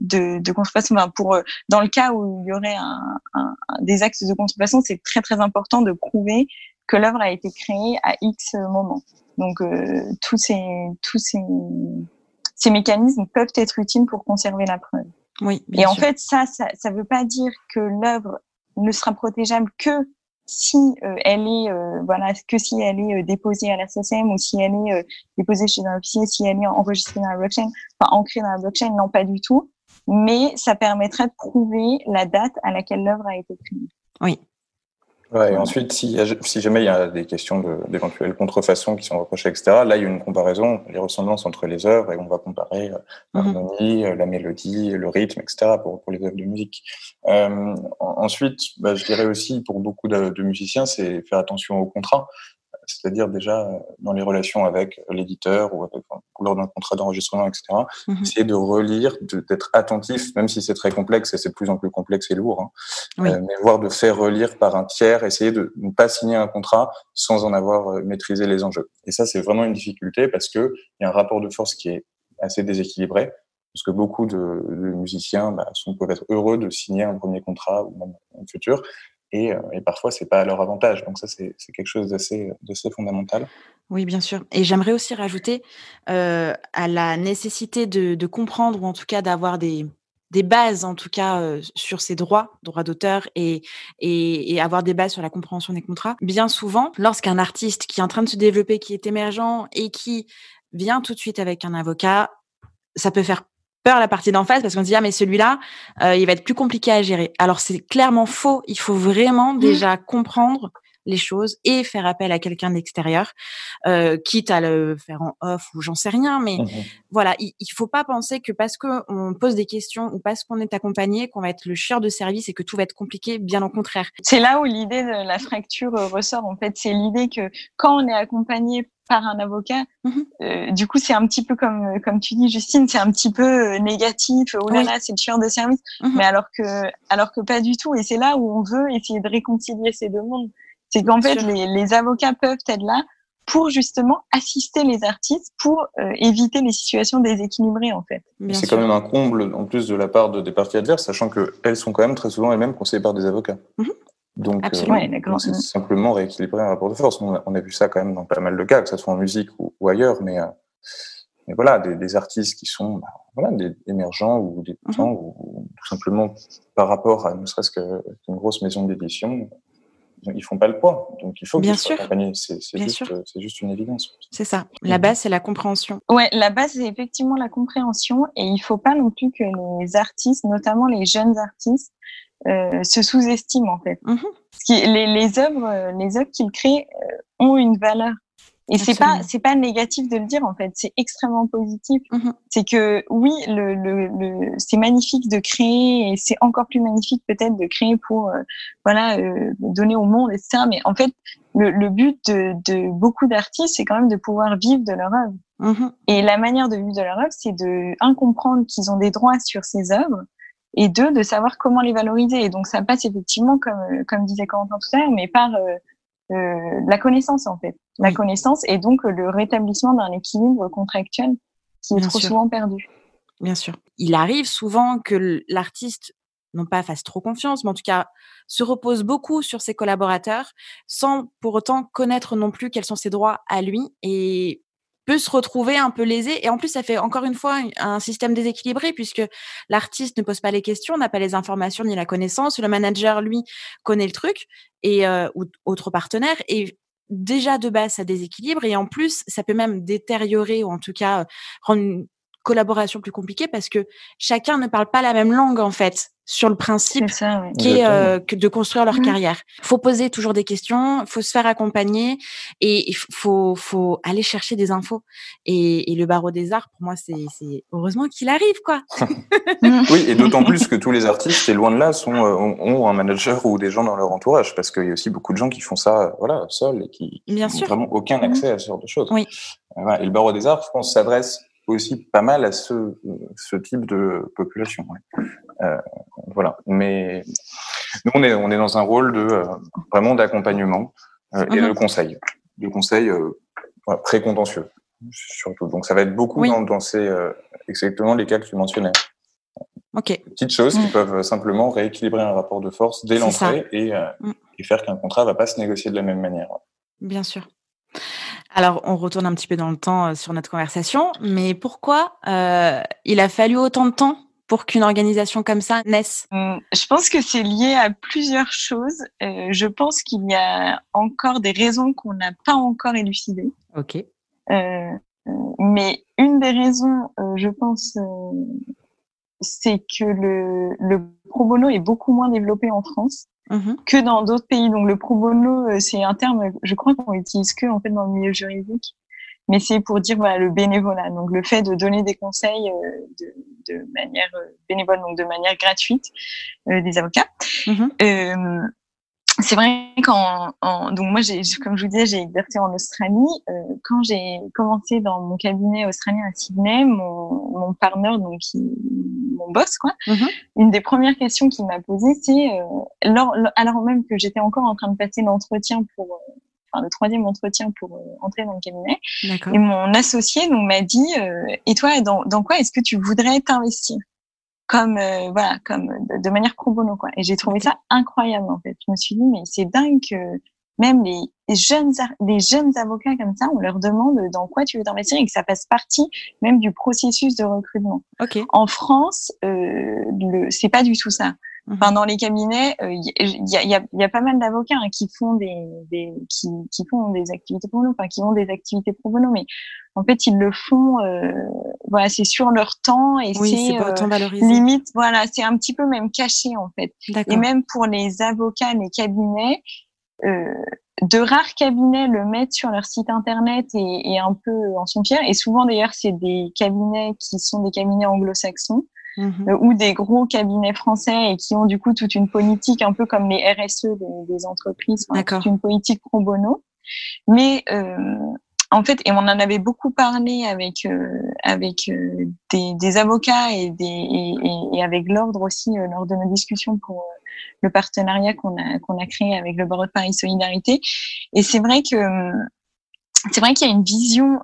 de, de contrefaçon. pour euh, dans le cas où il y aurait un, un, des axes de contrefaçon, c'est très très important de prouver que l'œuvre a été créée à X moment. Donc euh, tous ces tous ces ces mécanismes peuvent être utiles pour conserver la preuve. Oui. Et en fait, ça, ça, ça veut pas dire que l'œuvre ne sera protégeable que si euh, elle est voilà que si elle est déposée à la SSM ou si elle est déposée chez un officier, si elle est enregistrée dans la blockchain, enfin ancrée dans la blockchain, non pas du tout mais ça permettrait de prouver la date à laquelle l'œuvre a été créée. Oui. Ouais, et ensuite, si, si, jamais il y a des questions d'éventuelles contrefaçons qui sont reprochées, etc., là, il y a une comparaison, les ressemblances entre les œuvres, et on va comparer euh, mhm. l'harmonie, euh, la mélodie, le rythme, etc., pour, pour les œuvres de musique. Euh, ensuite, bah, je dirais aussi, pour beaucoup de, de musiciens, c'est faire attention au contrat c'est-à-dire déjà euh, dans les relations avec l'éditeur ou avec, lors d'un contrat d'enregistrement, etc. Mhm. Essayer de relire, d'être attentif, même si c'est très complexe et c'est de plus en plus complexe et lourd, hein, euh, mais voir de faire relire par un tiers, essayer de ne pas signer un contrat sans en avoir euh, maîtrisé les enjeux. Et ça, c'est vraiment une difficulté parce que il y a un rapport de force qui est assez déséquilibré parce que beaucoup de, musiciens bah, sont, peuvent être heureux de signer un premier contrat ou même un futur, et, euh, et parfois c'est pas à leur avantage. Donc ça c'est quelque chose d'assez fondamental. Oui, bien sûr. Et j'aimerais aussi rajouter euh, à la nécessité de, comprendre ou en tout cas d'avoir des, bases en tout cas euh, sur ces droits, droits d'auteur et, et, avoir des bases sur la compréhension des contrats. Bien souvent, lorsqu'un artiste qui est en train de se développer, qui est émergent et qui vient tout de suite avec un avocat, ça peut faire peur la partie d'en face parce qu'on se dit ah mais celui-là euh, il va être plus compliqué à gérer. Alors c'est clairement faux. Il faut vraiment mmh. déjà comprendre les choses et faire appel à quelqu'un d'extérieur, euh, quitte à le faire en off ou j'en sais rien. Mais mmh voilà, il, il faut pas penser que parce qu'on pose des questions ou parce qu'on est accompagné qu'on va être le chieur de service et que tout va être compliqué. Bien au contraire. C'est là où l'idée de la fracture ressort. En fait, c'est l'idée que quand on est accompagné par un avocat. Mhm. Euh, du coup, c'est un petit peu comme euh, comme tu dis, Justine, c'est un petit peu euh, négatif. Oh là là, c'est le tueur de service. Mhm. Mais alors que alors que pas du tout. Et c'est là où on veut essayer de réconcilier ces deux mondes. C'est qu'en fait, les, les, avocats peuvent être là pour justement assister les artistes pour éviter les situations déséquilibrées en fait. C'est quand même un comble en plus de la part de, des parties adverses, sachant que elles sont quand même très souvent elles-mêmes conseillées par des avocats. Mhm. Donc, euh, c'est simplement rééquilibrer un rapport de force. On a, vu ça quand même dans pas mal de cas, que ce soit en musique ou, ailleurs, mais, euh, mais voilà, des, des, artistes qui sont bah, voilà, des émergents ou des mm ou, tout simplement par rapport à ne serait-ce qu'une grosse maison d'édition, ils font pas le poids. Donc il faut qu'ils soient accompagnés. C'est juste, juste, une évidence. C'est ça. La base, c'est la compréhension. Ouais, la base, c'est effectivement la compréhension. Et il faut pas non plus que les artistes, notamment les jeunes artistes, euh, se sous-estiment en fait. Mmh les, les œuvres, euh, les œuvres qu'ils créent euh, ont une valeur. Et c'est pas c'est pas négatif de le dire en fait, c'est extrêmement positif. Mmh c'est que oui, le, le, le c'est magnifique de créer et c'est encore plus magnifique peut-être de créer pour voilà donner au monde etc. Mais en fait, le, le but de, de beaucoup d'artistes, c'est quand même de pouvoir vivre de leur œuvre. Mmh et la manière de vivre de leur œuvre, c'est de un comprendre qu'ils ont des droits sur ces œuvres et deux, de savoir comment les valoriser. Et donc, ça passe effectivement, comme, comme disait Corentin tout à l'heure, mais par euh, euh la connaissance, en fait. La connaissance et donc le rétablissement d'un équilibre contractuel qui est trop souvent perdu. Bien sûr. Il arrive souvent que l'artiste non pas fasse trop confiance, mais en tout cas se repose beaucoup sur ses collaborateurs sans pour autant connaître non plus quels sont ses droits à lui et se retrouver un peu lésé. Et en plus, ça fait encore une fois un système déséquilibré puisque l'artiste ne pose pas les questions, n'a pas les informations ni la connaissance. Le manager, lui, connaît le truc et euh, ou autre partenaire. Et déjà de base, ça déséquilibre. Et en plus, ça peut même détériorer ou en tout cas rendre collaboration plus compliquée parce que chacun ne parle pas la même langue en fait sur le principe qui est euh, de construire leur mmh. carrière. Il faut poser toujours des questions, il faut se faire accompagner et il faut, faut aller chercher des infos. Et, et le barreau des arts, pour moi, c'est heureusement qu'il arrive, quoi. oui, et d'autant plus que tous les artistes, et loin de là, sont, euh, ont, un manager ou des gens dans leur entourage, parce qu'il y a aussi beaucoup de gens qui font ça, voilà, seuls et qui n'ont vraiment aucun mmh. accès à ce genre de choses. Oui. Et le barreau des arts, je pense, s'adresse aussi pas mal à ce, ce type de population. Euh, voilà. Mais nous, on est, on est dans un rôle de euh, vraiment d'accompagnement euh, et de mhm. conseil, de conseil pré-contentieux surtout. Donc ça va être beaucoup dans, dans, ces exactement les cas que tu mentionnais. Ok. Petites choses qui mm. peuvent simplement rééquilibrer un rapport de force dès l'entrée et, mm. et, faire qu'un contrat va pas se négocier de la même manière. Bien sûr. Alors, on retourne un petit peu dans le temps euh, sur notre conversation, mais pourquoi euh, il a fallu autant de temps pour qu'une organisation comme ça naisse? Hum, Je pense que c'est lié à plusieurs choses. Euh, je pense qu'il y a encore des raisons qu'on n'a pas encore élucidées. Ok. mais une des raisons, je pense, c'est que le, le pro bono est beaucoup moins développé en France. Mhm. que dans d'autres pays. Donc le pro bono, euh, c'est un terme, je crois qu'on utilise que en fait dans le milieu juridique, mais c'est pour dire voilà le bénévolat, donc le fait de donner des conseils euh, de, de, manière euh, bénévole, donc de manière gratuite, des avocats. Mhm c'est vrai qu'en donc moi j'ai comme je vous disais j'ai exercé en Australie. Euh, quand j'ai commencé dans mon cabinet australien à Sydney mon mon partner donc mon boss quoi mm-hmm. une des premières questions qu'il m'a posées c'est euh, alors même que j'étais encore en train de passer l'entretien pour euh, enfin le troisième entretien pour euh, entrer dans le cabinet et mon associé donc m'a dit et toi dans dans quoi est-ce que tu voudrais t'investir? Comme euh, voilà comme de, manière pro bono quoi. Et j'ai trouvé ça incroyable en fait. Je me suis dit mais c'est dingue que même les, jeunes les jeunes avocats comme ça on leur demande dans quoi tu veux t'investir et que ça fasse partie même du processus de recrutement. Okay. en France euh, c'est pas du tout ça Enfin, dans les cabinets, il euh, y, a, y, a, y, a, pas mal d'avocats hein, qui font des, des qui, qui, font des activités pro bono, enfin qui ont des activités pro bono, mais en fait ils le font, euh, voilà, c'est sur leur temps et c'est euh, limite, voilà, c'est un petit peu même caché en fait. Et même pour les avocats, les cabinets, euh, de rares cabinets le mettent sur leur site internet et, et un peu en sont fiers. Et souvent d'ailleurs, c'est des cabinets qui sont des cabinets anglo-saxons. Mhm. Euh, ou des gros cabinets français et qui ont du coup toute une politique un peu comme les RSE des, des entreprises, toute une politique pro bono. Mais euh, en fait, et on en avait beaucoup parlé avec euh, avec euh, des, des, avocats et, des, et, et avec l'ordre aussi lors de nos discussions pour le partenariat qu'on a qu'on a créé avec le Barreau de Paris Solidarité. Et c'est vrai que c'est vrai qu'il y a une vision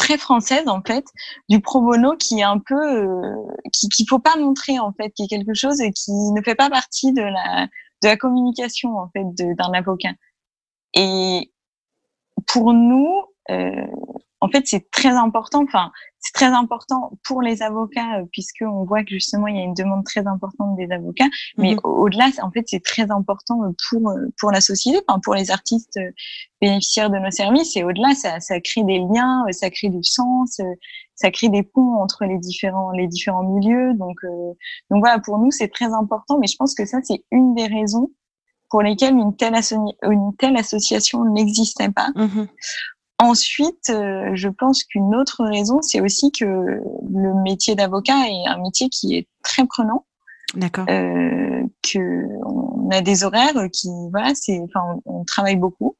très française en fait du pro bono qui est un peu euh, qui qu'il faut pas montrer en fait qui est quelque chose qui ne fait pas partie de la de la communication en fait d'un avocat. Et pour nous euh, en fait c'est très important enfin c'est très important pour les avocats euh, puisque on voit que justement il y a une demande très importante des avocats mais mhm. au-delà en fait c'est très important euh, pour euh, pour la société enfin pour les artistes bénéficiaires de nos services et au-delà ça ça crée des liens ça crée du sens ça crée des ponts entre les différents les différents milieux donc donc voilà pour nous c'est très important mais je pense que ça c'est une des raisons pour lesquelles une telle, une telle association n'existait pas. Mhm. Ensuite, euh, je pense qu'une autre raison, c'est aussi que le métier d'avocat est un métier qui est très prenant. D'accord. Euh, que on a des horaires qui, voilà, c'est, enfin, on, travaille beaucoup.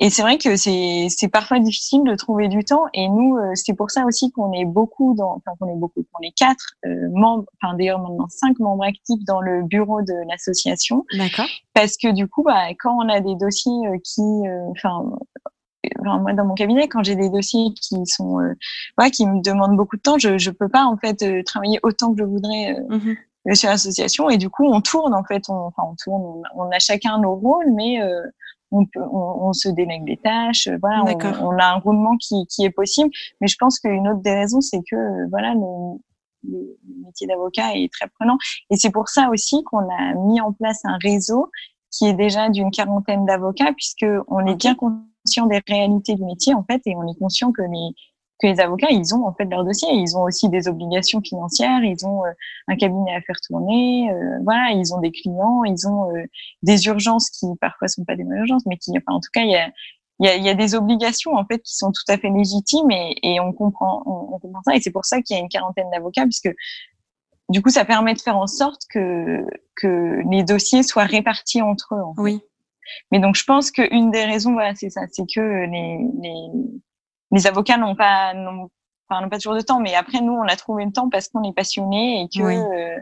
Et c'est vrai que c'est, c'est parfois difficile de trouver du temps. Et nous, euh, c'est pour ça aussi qu'on est beaucoup dans, enfin, qu'on est beaucoup, qu'on est quatre euh, membres, enfin, d'ailleurs, maintenant cinq membres actifs dans le bureau de l'association. D'accord. Parce que du coup, bah, quand on a des dossiers qui, enfin, moi dans mon cabinet quand j'ai des dossiers qui sont euh, qui me demandent beaucoup de temps je je peux pas en fait euh, travailler autant que je voudrais euh, mmh sur l'association. Et du coup on tourne en fait on enfin on tourne on, a chacun nos rôles mais on, peut, on, se délègue des tâches voilà on, on, a un roulement qui qui est possible. Mais je pense qu'une autre des raisons c'est que voilà le, le métier d'avocat est très prenant. Et c'est pour ça aussi qu'on a mis en place un réseau qui est déjà d'une quarantaine d'avocats puisque on est bien conscient des réalités du métier en fait et on est conscient que les que les avocats, ils ont en fait leur dossier. Ils ont aussi des obligations financières, ils ont euh, un cabinet à faire tourner, euh, voilà, ils ont des clients, ils ont euh, des urgences qui parfois sont pas des urgences, mais qui, enfin, en tout cas, il y a, il y a, y a, des obligations en fait qui sont tout à fait légitimes et, et on comprend, on, on, comprend ça. Et c'est pour ça qu'il y a une quarantaine d'avocats, puisque du coup, ça permet de faire en sorte que que les dossiers soient répartis entre eux. Oui. Mais donc, je pense qu'une des raisons, voilà, c'est ça, c'est que les, les les avocats n'ont pas, n'ont, enfin, n'ont pas toujours de temps, mais après nous, on a trouvé le temps parce qu'on est passionné et que euh,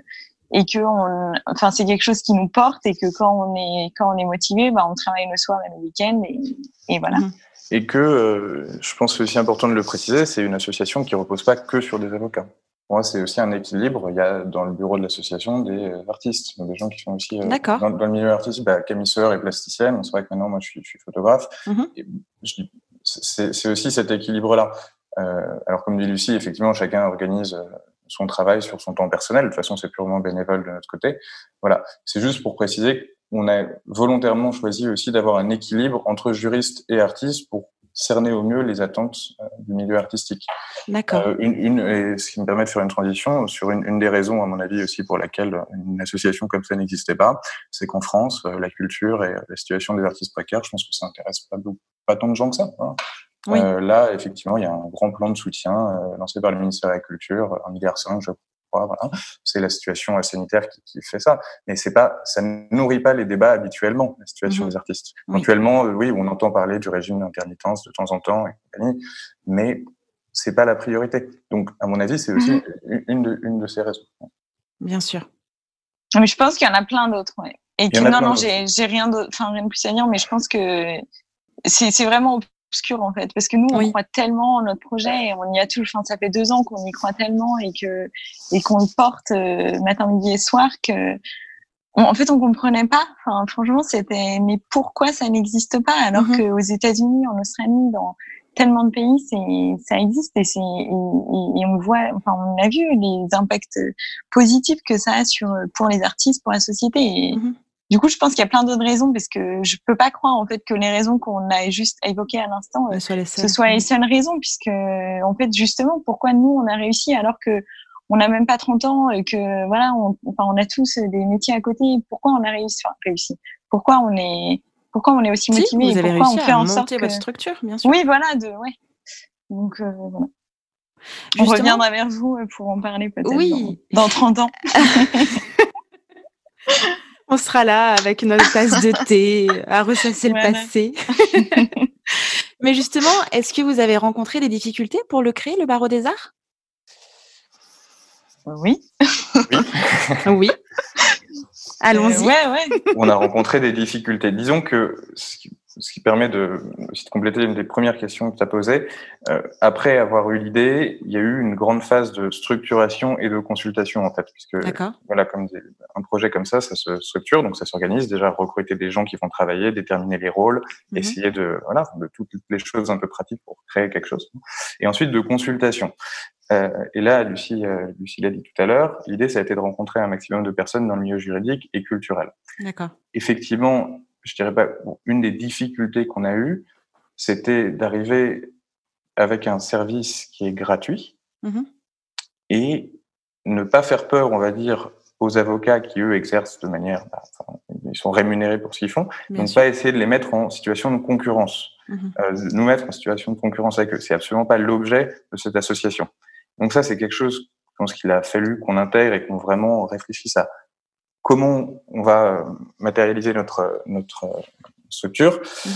et que on, enfin, c'est quelque chose qui nous porte et que quand on est quand on est motivé, bah, on travaille le soir et le week-end et, et voilà. Mhm. Et que euh, je pense que c'est aussi important de le préciser, c'est une association qui repose pas que sur des avocats. Pour moi, c'est aussi un équilibre. Il y a dans le bureau de l'association des artistes, des gens qui sont aussi euh, dans, dans, le milieu artistique, bah, est plasticienne. C'est vrai que maintenant, moi, je suis, je suis photographe. Mm et je, c'est aussi cet équilibre-là. Euh, alors, comme dit Lucie, effectivement, chacun organise euh, son travail sur son temps personnel. De toute façon, c'est purement bénévole de notre côté. Voilà. C'est juste pour préciser qu'on a volontairement choisi aussi d'avoir un équilibre entre juristes et artistes pour cerner au mieux les attentes euh, du milieu artistique. D'accord. Euh, une, une, et ce qui me permet de faire une transition sur une, une, des raisons, à mon avis, aussi pour laquelle une association comme ça n'existait pas, c'est qu'en France, la culture et la situation des artistes précaires, je pense que ça intéresse pas, pas tant de gens que ça. Hein. Oui. Euh, là, effectivement, il y a un grand plan de soutien euh, lancé par le ministère de la Culture, un milliard cinq, je crois. Voilà. C'est la situation sanitaire qui, qui, fait ça, mais c'est pas, ça ne nourrit pas les débats habituellement. La situation mmh. des artistes. Oui. Actuellement, oui, on entend parler du régime d'intermittence de temps en temps et compagnie, mais c'est pas la priorité. Donc, à mon avis, c'est aussi mmh. une, de, une de ces raisons. Bien sûr. Mais je pense qu'il y en a plein d'autres. Ouais. Et que non, non, j'ai rien de, enfin rien de plus à dire, mais je pense que c'est vraiment obscur en fait, parce que nous on oui. croit tellement en notre projet et on y a tout. Enfin, ça fait deux ans qu'on y croit tellement et que et qu'on le porte euh, matin, midi et soir que on, en fait on comprenait pas. Enfin, franchement, c'était mais pourquoi ça n'existe pas? Alors mm -hmm. qu'aux États-Unis, en Australie, dans tellement de pays, c'est ça existe et c'est et, et, on voit, enfin on a vu les impacts positifs que ça a sur pour les artistes, pour la société. Et, mm -hmm. Du coup, je pense qu'il y a plein d'autres raisons parce que je peux pas croire en fait que les raisons qu'on a juste évoquées à l'instant ce soit les seules, ce soit les seules raisons puisque en fait justement pourquoi nous on a réussi alors que on n'a même pas 30 ans et que voilà on, enfin on a tous des métiers à côté pourquoi on a réussi enfin réussi pourquoi on est pourquoi on est aussi motivé si, et pourquoi on fait à en sorte que votre structure bien sûr. Oui voilà de ouais. Donc euh, voilà. On reviendra vers vous pour en parler peut-être oui. dans, dans 30 ans on sera là avec notre tasse de thé à ressasser voilà. le passé. Mais justement, est-ce que vous avez rencontré des difficultés pour le créer, le barreau des arts? Oui. Oui. oui. Allons-y. Euh, ouais, ouais. On a rencontré des difficultés. Disons que ce qui, ce qui permet de, aussi de compléter une des premières questions que tu as posées. Euh, après avoir eu l'idée, il y a eu une grande phase de structuration et de consultation en fait, puisque voilà, comme des, un projet comme ça, ça se structure, donc ça s'organise. Déjà recruter des gens qui vont travailler, déterminer les rôles, mm -hmm. essayer de voilà, de toutes les choses un peu pratiques pour créer quelque chose. Et ensuite de consultation. Euh, et là, Lucie, euh, Lucie l'a dit tout à l'heure, l'idée ça a été de rencontrer un maximum de personnes dans le milieu juridique et culturel. D'accord. Effectivement, je dirais pas, bon, une des difficultés qu'on a eues, c'était d'arriver avec un service qui est gratuit mmh. et ne pas faire peur, on va dire, aux avocats qui, eux, exercent de manière, bah, enfin, ils sont rémunérés pour ce qu'ils font, Bien donc sûr. pas essayer de les mettre en situation de concurrence, mmh. euh, nous mettre en situation de concurrence avec eux. C'est absolument pas l'objet de cette association. Donc ça, c'est quelque chose, je pense qu'il a fallu qu'on intègre et qu'on vraiment réfléchisse à comment on va matérialiser notre, notre structure. Mmh.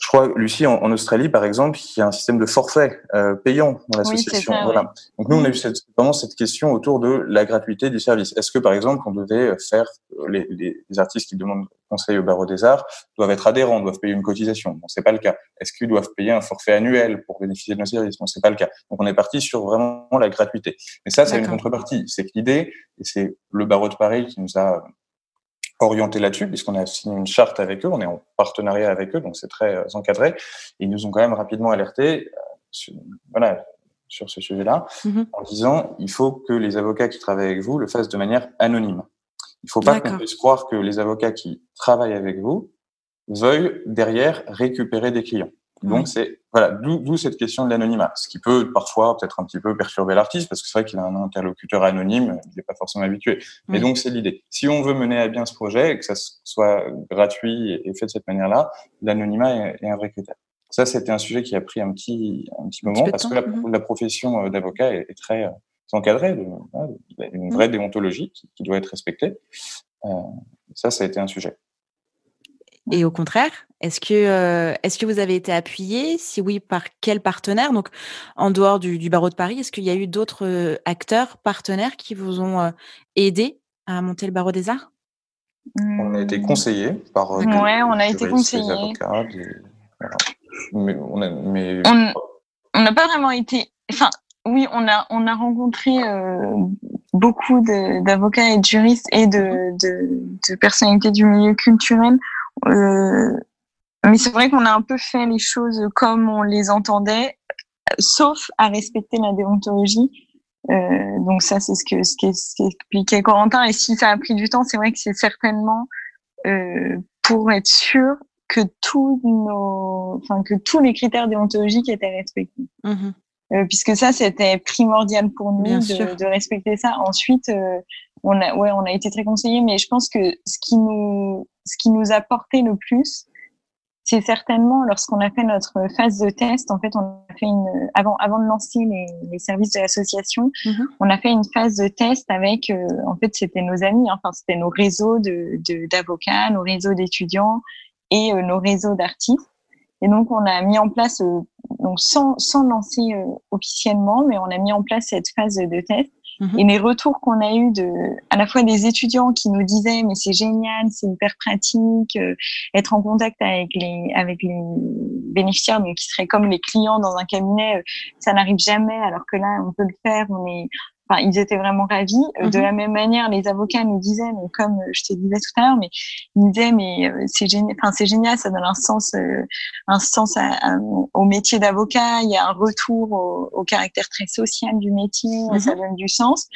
Je crois, Lucie, en, en, Australie, par exemple, il y a un système de forfait euh, payant dans l'association. Oui, voilà. Ouais. Donc nous, on a eu cette, vraiment cette question autour de la gratuité du service. Est-ce que, par exemple, on devait faire les, les, les, artistes qui demandent conseil au barreau des arts doivent être adhérents, doivent payer une cotisation? Bon, c'est pas le cas. Est-ce qu'ils doivent payer un forfait annuel pour bénéficier de nos services? Bon, c'est pas le cas. Donc on est parti sur vraiment la gratuité. Mais ça, c'est une contrepartie. C'est que l'idée, et c'est le barreau de Paris qui nous a orienté là-dessus, puisqu'on a signé une charte avec eux, on est en partenariat avec eux, donc c'est très euh, encadré. Ils nous ont quand même rapidement alerté euh, sur, voilà, sur ce sujet-là, mm -hmm. en disant il faut que les avocats qui travaillent avec vous le fassent de manière anonyme. Il ne faut pas qu'on puisse croire que les avocats qui travaillent avec vous veuillent derrière récupérer des clients. Donc c'est voilà, d'où cette question de l'anonymat, ce qui peut parfois peut-être un petit peu perturber l'artiste parce que c'est vrai qu'il a un interlocuteur anonyme, il n'est pas forcément habitué. Mais donc c'est l'idée. Si on veut mener à bien ce projet et que ça soit gratuit et fait de cette manière-là, l'anonymat est, un vrai critère. Ça, c'était un sujet qui a pris un petit un petit moment parce que la, mhm. la profession euh, d'avocat est, très euh, encadrée, il y a une vraie déontologie qui, qui, doit être respectée. Euh, ça, ça a été un sujet. Et au contraire, est-ce que, euh, est-ce que vous avez été appuyé? Si oui, par quel partenaire? Donc, en dehors du, barreau de Paris, est-ce qu'il y a eu d'autres euh, acteurs, partenaires qui vous ont euh, aidé à monter le barreau des arts? On a été conseillés par. ouais, on a été conseillés. Mais on n'a pas vraiment été. Enfin, oui, on a, on a rencontré beaucoup d'avocats et de juristes et de, de, de personnalités du milieu culturel euh, mais c'est vrai qu'on a un peu fait les choses comme on les entendait, sauf à respecter la déontologie. Euh, donc ça, c'est ce que ce qu'expliquait Corentin. Et si ça a pris du temps, c'est vrai que c'est certainement euh, pour être sûr que tous nos, enfin que tous les critères déontologiques étaient respectés. Mmh euh, puisque ça, c'était primordial pour nous de, de, respecter ça. Ensuite, euh, on a, ouais, on a été très conseillés, mais je pense que ce qui nous, ce qui nous a porté le plus, c'est certainement lorsqu'on a fait notre phase de test. En fait, on a fait une avant avant de lancer les, les services de l'association, mm-hmm. on a fait une phase de test avec. Euh, en fait, c'était nos amis, hein. enfin c'était nos réseaux de d'avocats, nos réseaux d'étudiants et euh, nos réseaux d'artistes. Et donc, on a mis en place, euh, donc sans sans lancer officiellement, mais on a mis en place cette phase de test Mhm. Et les retours qu'on a eu de, à la fois des étudiants qui nous disaient mais c'est génial, c'est hyper pratique, euh, être en contact avec les avec les bénéficiaires, donc qui seraient comme les clients dans un cabinet, euh, ça n'arrive jamais, alors que là on peut le faire, on est Enfin, ils étaient vraiment ravis. Euh, de mhm. la même manière, les avocats nous disaient, mais comme je te disais tout à l'heure, mais ils nous disaient, mais euh, c'est génial, enfin c'est génial, ça donne un sens, euh, un sens au métier d'avocat. Il y a un retour au, au, caractère très social du métier, ça mhm. donne du sens.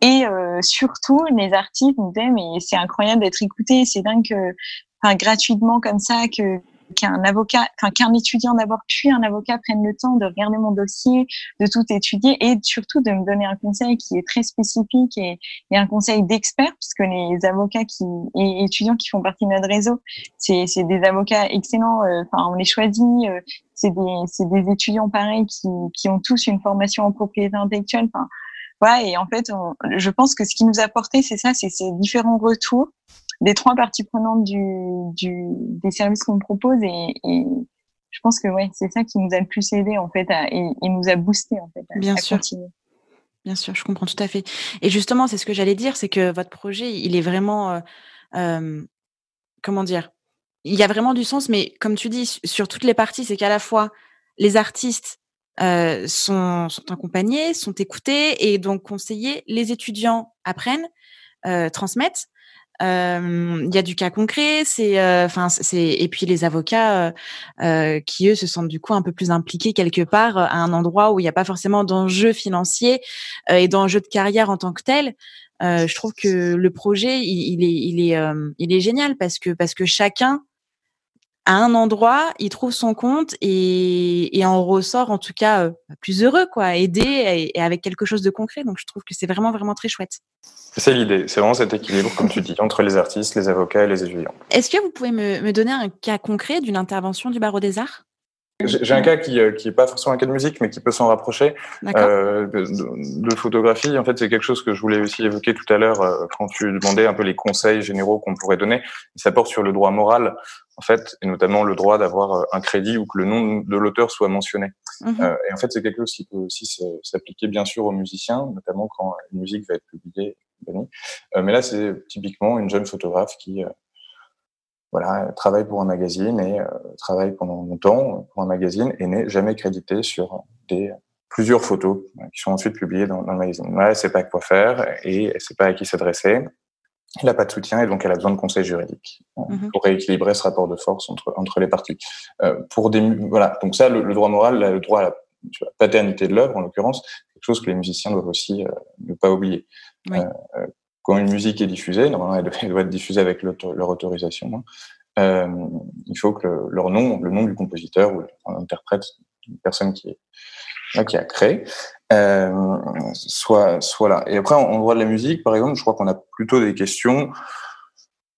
Et surtout, les artistes nous disaient, mais c'est incroyable d'être écouté, c'est dingue que, enfin, gratuitement comme ça, que qu'un avocat, qu'un étudiant d'abord puis un avocat prenne le temps de regarder mon dossier, de tout étudier et surtout de me donner un conseil qui est très spécifique et, un conseil d'expert puisque les avocats qui et étudiants qui font partie de notre réseau, c'est des avocats excellents. Euh, enfin, on les choisit. Euh, c'est des étudiants pareils qui qui ont tous une formation en propriété intellectuelle. Enfin, voilà. Et en fait, je pense que ce qui nous a apporté, c'est ça, c'est ces différents retours des trois parties prenantes du, du des services qu'on propose et, et, je pense que ouais, c'est ça qui nous a le plus aidé en fait à, et, nous a boosté en fait à, Bien sûr. continuer. Bien sûr, je comprends tout à fait. Et justement, c'est ce que j'allais dire, c'est que votre projet, il est vraiment, euh, euh, comment dire, il y a vraiment du sens, mais comme tu dis, sur toutes les parties, c'est qu'à la fois les artistes euh, sont, sont accompagnés, sont écoutés et donc conseillés, les étudiants apprennent, transmettent, il y a du cas concret, c'est enfin c'est et puis les avocats qui eux se sentent du coup un peu plus impliqués quelque part à un endroit où il n'y a pas forcément d'enjeux financiers et d'enjeux de carrière en tant que tel. je trouve que le projet il, est il est il est génial parce que parce que chacun à un endroit, il trouve son compte et, et en ressort en tout cas plus heureux, quoi, aidé et, avec quelque chose de concret. Donc je trouve que c'est vraiment vraiment très chouette. C'est l'idée, c'est vraiment cet équilibre, comme tu dis, entre les artistes, les avocats et les étudiants. Est-ce que vous pouvez me, me donner un cas concret d'une intervention du barreau des arts? J'ai un cas qui n'est euh, pas forcément un cas de musique, mais qui peut s'en rapprocher euh, de, de, photographie. En fait, c'est quelque chose que je voulais aussi évoquer tout à l'heure euh, quand tu demandais un peu les conseils généraux qu'on pourrait donner. Ça porte sur le droit moral, en fait, et notamment le droit d'avoir euh, un crédit ou que le nom de l'auteur soit mentionné. Mhm. Euh, et en fait, c'est quelque chose qui peut aussi s'appliquer bien sûr aux musiciens, notamment quand une musique va être publiée. mais là, c'est typiquement une jeune photographe qui voilà, travaille pour un magazine et euh, travaille pendant longtemps pour un magazine et n'est jamais crédité sur des plusieurs photos euh, qui sont ensuite publiées dans, dans le magazine. Voilà, elle sait pas quoi faire et elle sait pas à qui s'adresser. Elle n'a pas de soutien et donc elle a besoin de conseils juridiques euh, mm-hmm. pour rééquilibrer ce rapport de force entre entre les parties. Euh, pour des voilà, donc ça, le, droit moral, le droit à la paternité de l'œuvre en l'occurrence, quelque chose que les musiciens doivent aussi ne pas oublier. Oui quand une musique est diffusée, normalement elle doit être diffusée avec leur autorisation, hein. il faut que leur nom, le nom du compositeur ou l'interprète, une personne qui est qui a créé, euh, soit soit là. Et après, en droit de la musique, par exemple, je crois qu'on a plutôt des questions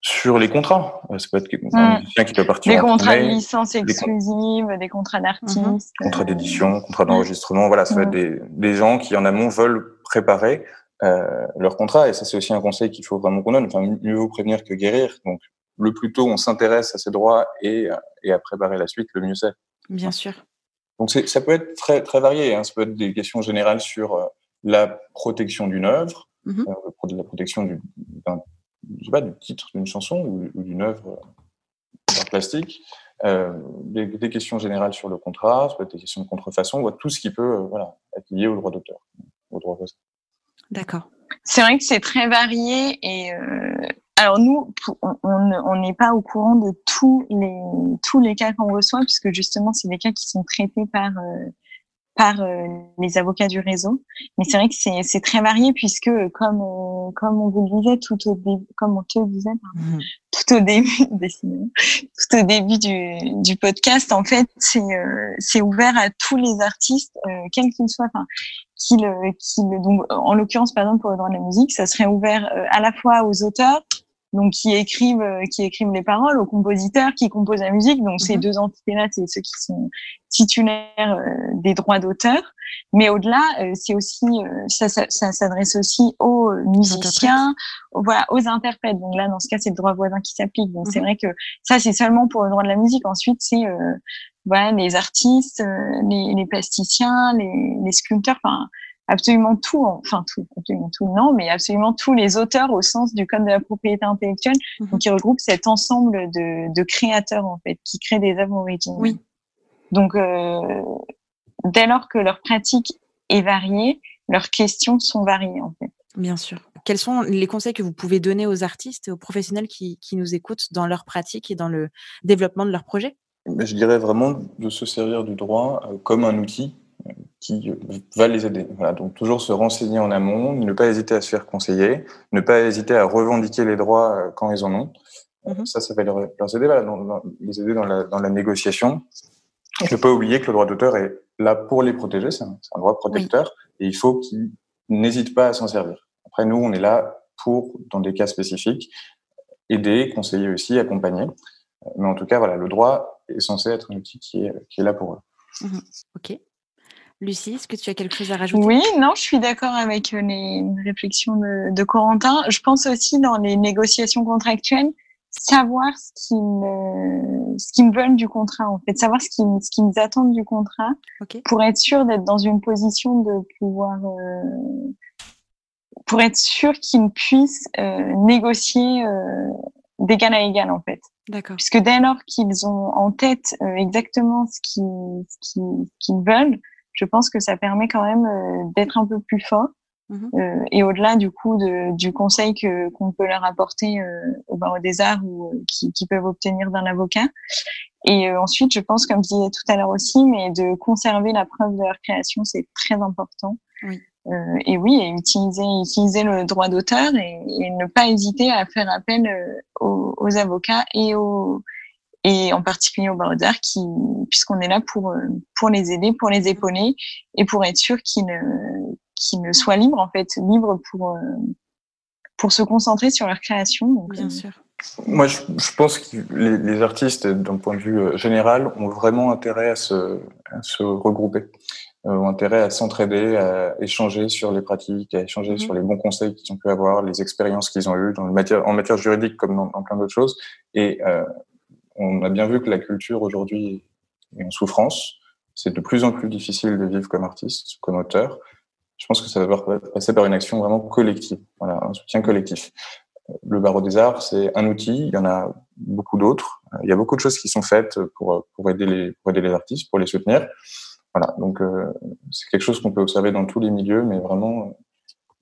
sur les contrats. Ça peut être un mmh. qui peut partir. Des contrats de licence exclusive, des, contrats d'artistes. Mmh. Contrats d'édition, contrats d'enregistrement. Voilà, ça va être des, des gens qui en amont veulent préparer euh, leur contrat. Et ça, c'est aussi un conseil qu'il faut vraiment qu'on donne. Enfin, mieux vaut prévenir que guérir. Donc, le plus tôt on s'intéresse à ses droits et, et à préparer la suite, le mieux c'est. Bien sûr. Donc, ça peut être très, très varié. Hein. Ça peut être des questions générales sur euh, la protection d'une œuvre, mmh. euh, la protection d'un je sais pas, du titre d'une chanson ou, d'une œuvre euh, en plastique, euh, des, des, questions générales sur le contrat, ça peut être des questions de contrefaçon, ou tout ce qui peut euh, voilà, être lié au droit d'auteur, au droit D'accord. C'est vrai que c'est très varié et euh, alors nous, on n'est pas au courant de tous les tous les cas qu'on reçoit puisque justement c'est des cas qui sont traités par euh, par euh, les avocats du réseau. Mais c'est vrai que c'est très varié puisque, comme euh, comme on vous le disait tout au début, comme on te disait, mmh. tout au début, du, du podcast, en fait, c'est euh, ouvert à tous les artistes, quels qu'ils soient. Enfin, qu'ils qu'ils donc en l'occurrence par exemple pour le droit de la musique, ça serait ouvert à la fois aux auteurs, donc qui écrivent euh, qui écrivent les paroles aux compositeurs qui composent la musique. Donc ces mhm. deux entités là c'est ceux qui sont titulaires euh, des droits d'auteur. Mais au-delà euh, c'est aussi ça, ça, ça s'adresse aussi aux musiciens voilà aux interprètes. Donc là dans ce cas c'est le droit voisin qui s'applique. Donc c'est mhm. vrai que ça c'est seulement pour le droit de la musique. Ensuite c'est voilà les artistes les, les plasticiens les, les sculpteurs. Enfin absolument tout, enfin tout, absolument tout, non, mais absolument tous les auteurs au sens du code de la propriété intellectuelle, mhm. donc qui regroupe cet ensemble de, de, créateurs en fait, qui créent des œuvres originales. Oui. Donc, euh, dès lors que leur pratique est variée, leurs questions sont variées en fait. Bien sûr. Quels sont les conseils que vous pouvez donner aux artistes et aux professionnels qui, qui nous écoutent dans leur pratique et dans le développement de leur projet? Je dirais vraiment de se servir du droit euh, comme un outil qui va les aider. Voilà, donc toujours se renseigner en amont, ne pas hésiter à se faire conseiller, ne pas hésiter à revendiquer les droits euh, quand ils en ont. Mhm. Ça, ça va leur, aider, voilà, dans, les aider dans la, dans la négociation. ne pas oublier que le droit d'auteur est là pour les protéger, c'est un, un, droit protecteur, et il faut qu'ils n'hésitent pas à s'en servir. Après, nous, on est là pour, dans des cas spécifiques, aider, conseiller aussi, accompagner. Mais en tout cas, voilà, le droit est censé être un outil qui est, qui est là pour eux. Mhm. Ok. Lucie, est-ce que tu as quelque chose à rajouter? Oui, non, je suis d'accord avec euh, les réflexions de, de, Corentin. Je pense aussi dans les négociations contractuelles, savoir ce qu'ils me, ce qu'ils me veulent du contrat, en fait, savoir ce qu'ils, ce qu'ils nous attendent du contrat, pour être sûr d'être dans une position de pouvoir, euh, pour être sûr qu'ils puissent euh, négocier euh, d'égal à égal, en fait. D'accord. Puisque dès lors qu'ils ont en tête euh, exactement ce qu'ils, ce qu'ils veulent, je pense que ça permet quand même euh, d'être un peu plus fort. Mhm. Euh, et au-delà du coup de, du conseil que qu'on peut leur apporter euh, au barreau des arts ou euh, qui, qui, peuvent obtenir d'un avocat. Et ensuite, je pense, comme je disais tout à l'heure aussi, mais de conserver la preuve de leur création, c'est très important. Oui. et oui, et utiliser utiliser le droit d'auteur et, et, ne pas hésiter à faire appel aux, aux avocats et aux et en particulier au barreau d'art qui puisqu'on est là pour euh, pour les aider pour les épauler et pour être sûr qu'ils ne qu'ils ne soient libres en fait libres pour euh, pour se concentrer sur leur création donc, bien euh, sûr moi je, je pense que les, les artistes d'un point de vue général ont vraiment intérêt à se à se regrouper ont intérêt à s'entraider, à échanger sur les pratiques, à échanger mm-hmm. sur les bons conseils qu'ils ont pu avoir, les expériences qu'ils ont eues dans le matière, en matière juridique comme dans, dans plein d'autres choses. Et euh, on a bien vu que la culture aujourd'hui est en souffrance. C'est de plus en plus difficile de vivre comme artiste, comme auteur. Je pense que ça va passer par une action vraiment collective, voilà, un soutien collectif. Le barreau des arts, c'est un outil. Il y en a beaucoup d'autres. Il y a beaucoup de choses qui sont faites pour pour aider les pour aider les artistes, pour les soutenir. Voilà, donc euh, c'est quelque chose qu'on peut observer dans tous les milieux, mais vraiment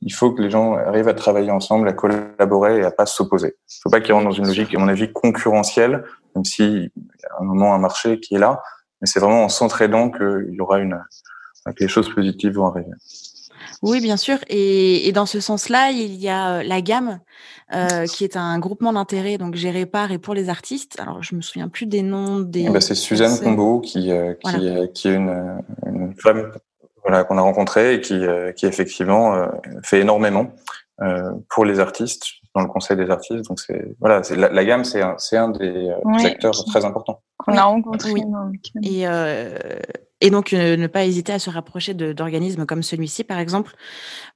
il faut que les gens arrivent à travailler ensemble, à collaborer et à pas s'opposer. Il ne faut pas qu'ils rentrent dans une logique, à mon avis, concurrentielle, même s'il y a un moment un marché qui est là, mais c'est vraiment en s'entraidant qu'il y aura une, que les choses positives vont arriver. Oui, bien sûr. Et, dans ce sens-là, il y a la gamme, qui est un groupement d'intérêt donc géré par et pour les artistes. Alors, je me souviens plus des noms des. Eh ben, c'est Suzanne Combo qui qui, est une, une femme voilà qu'on a rencontrée et qui qui effectivement fait énormément pour les artistes dans le conseil des artistes. Donc c'est voilà, c'est la, gamme, c'est un, c'est un des, acteurs très importants qu'on a rencontré. Et et donc, euh, ne pas hésiter à se rapprocher d'organismes comme celui-ci, par exemple,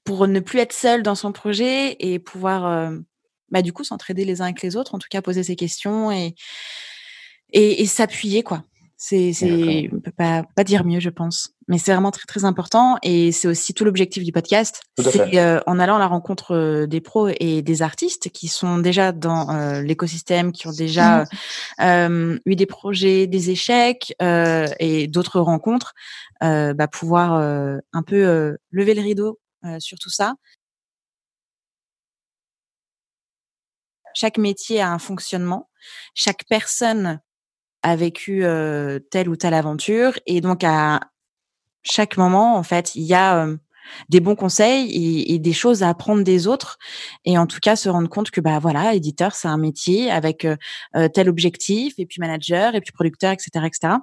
pour ne plus être seul dans son projet et pouvoir, euh, bah, du coup, s'entraider les uns avec les autres, en tout cas, poser ses questions et, et, et s'appuyer, quoi. C'est, c'est, on peut pas, pas dire mieux, je pense. Mais c'est vraiment très, très important. Et c'est aussi tout l'objectif du podcast. C'est euh, en allant à la rencontre euh, des pros et des artistes qui sont déjà dans euh, l'écosystème, qui ont déjà mmh. eu des projets, des échecs et d'autres rencontres, bah, pouvoir un peu lever le rideau sur tout ça. Chaque métier a un fonctionnement. Chaque personne a vécu telle ou telle aventure. Et donc à chaque moment en fait il y a des bons conseils et, des choses à apprendre des autres. Et en tout cas se rendre compte que bah voilà éditeur c'est un métier avec tel objectif et puis manager et puis producteur etc etc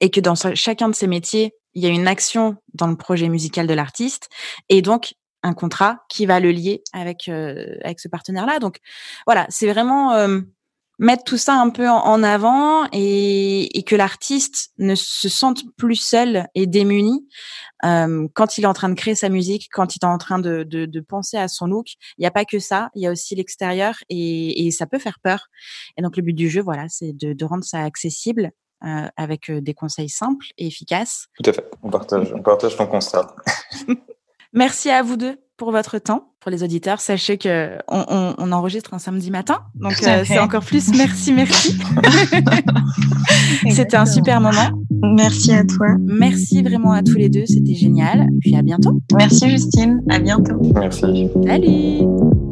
et que dans chacun de ces métiers il y a une action dans le projet musical de l'artiste et donc un contrat qui va le lier avec avec ce partenaire là donc voilà c'est vraiment mettre tout ça un peu en avant et, et que l'artiste ne se sente plus seul et démuni euh, quand il est en train de créer sa musique, quand il est en train de, de, de penser à son look. Il n'y a pas que ça, il y a aussi l'extérieur et, et, ça peut faire peur. Et donc le but du jeu, voilà, c'est de, de rendre ça accessible euh, avec euh, des conseils simples et efficaces. Tout à fait, on partage, on partage ton constat. Merci à vous deux pour votre temps. Pour les auditeurs, sachez que on, on, enregistre un samedi matin, donc euh, c'est encore plus. Merci, merci. c'était un super moment. Merci à toi. Merci vraiment à tous les deux, c'était génial. Puis à bientôt. Merci Justine, à bientôt. Merci. Salut.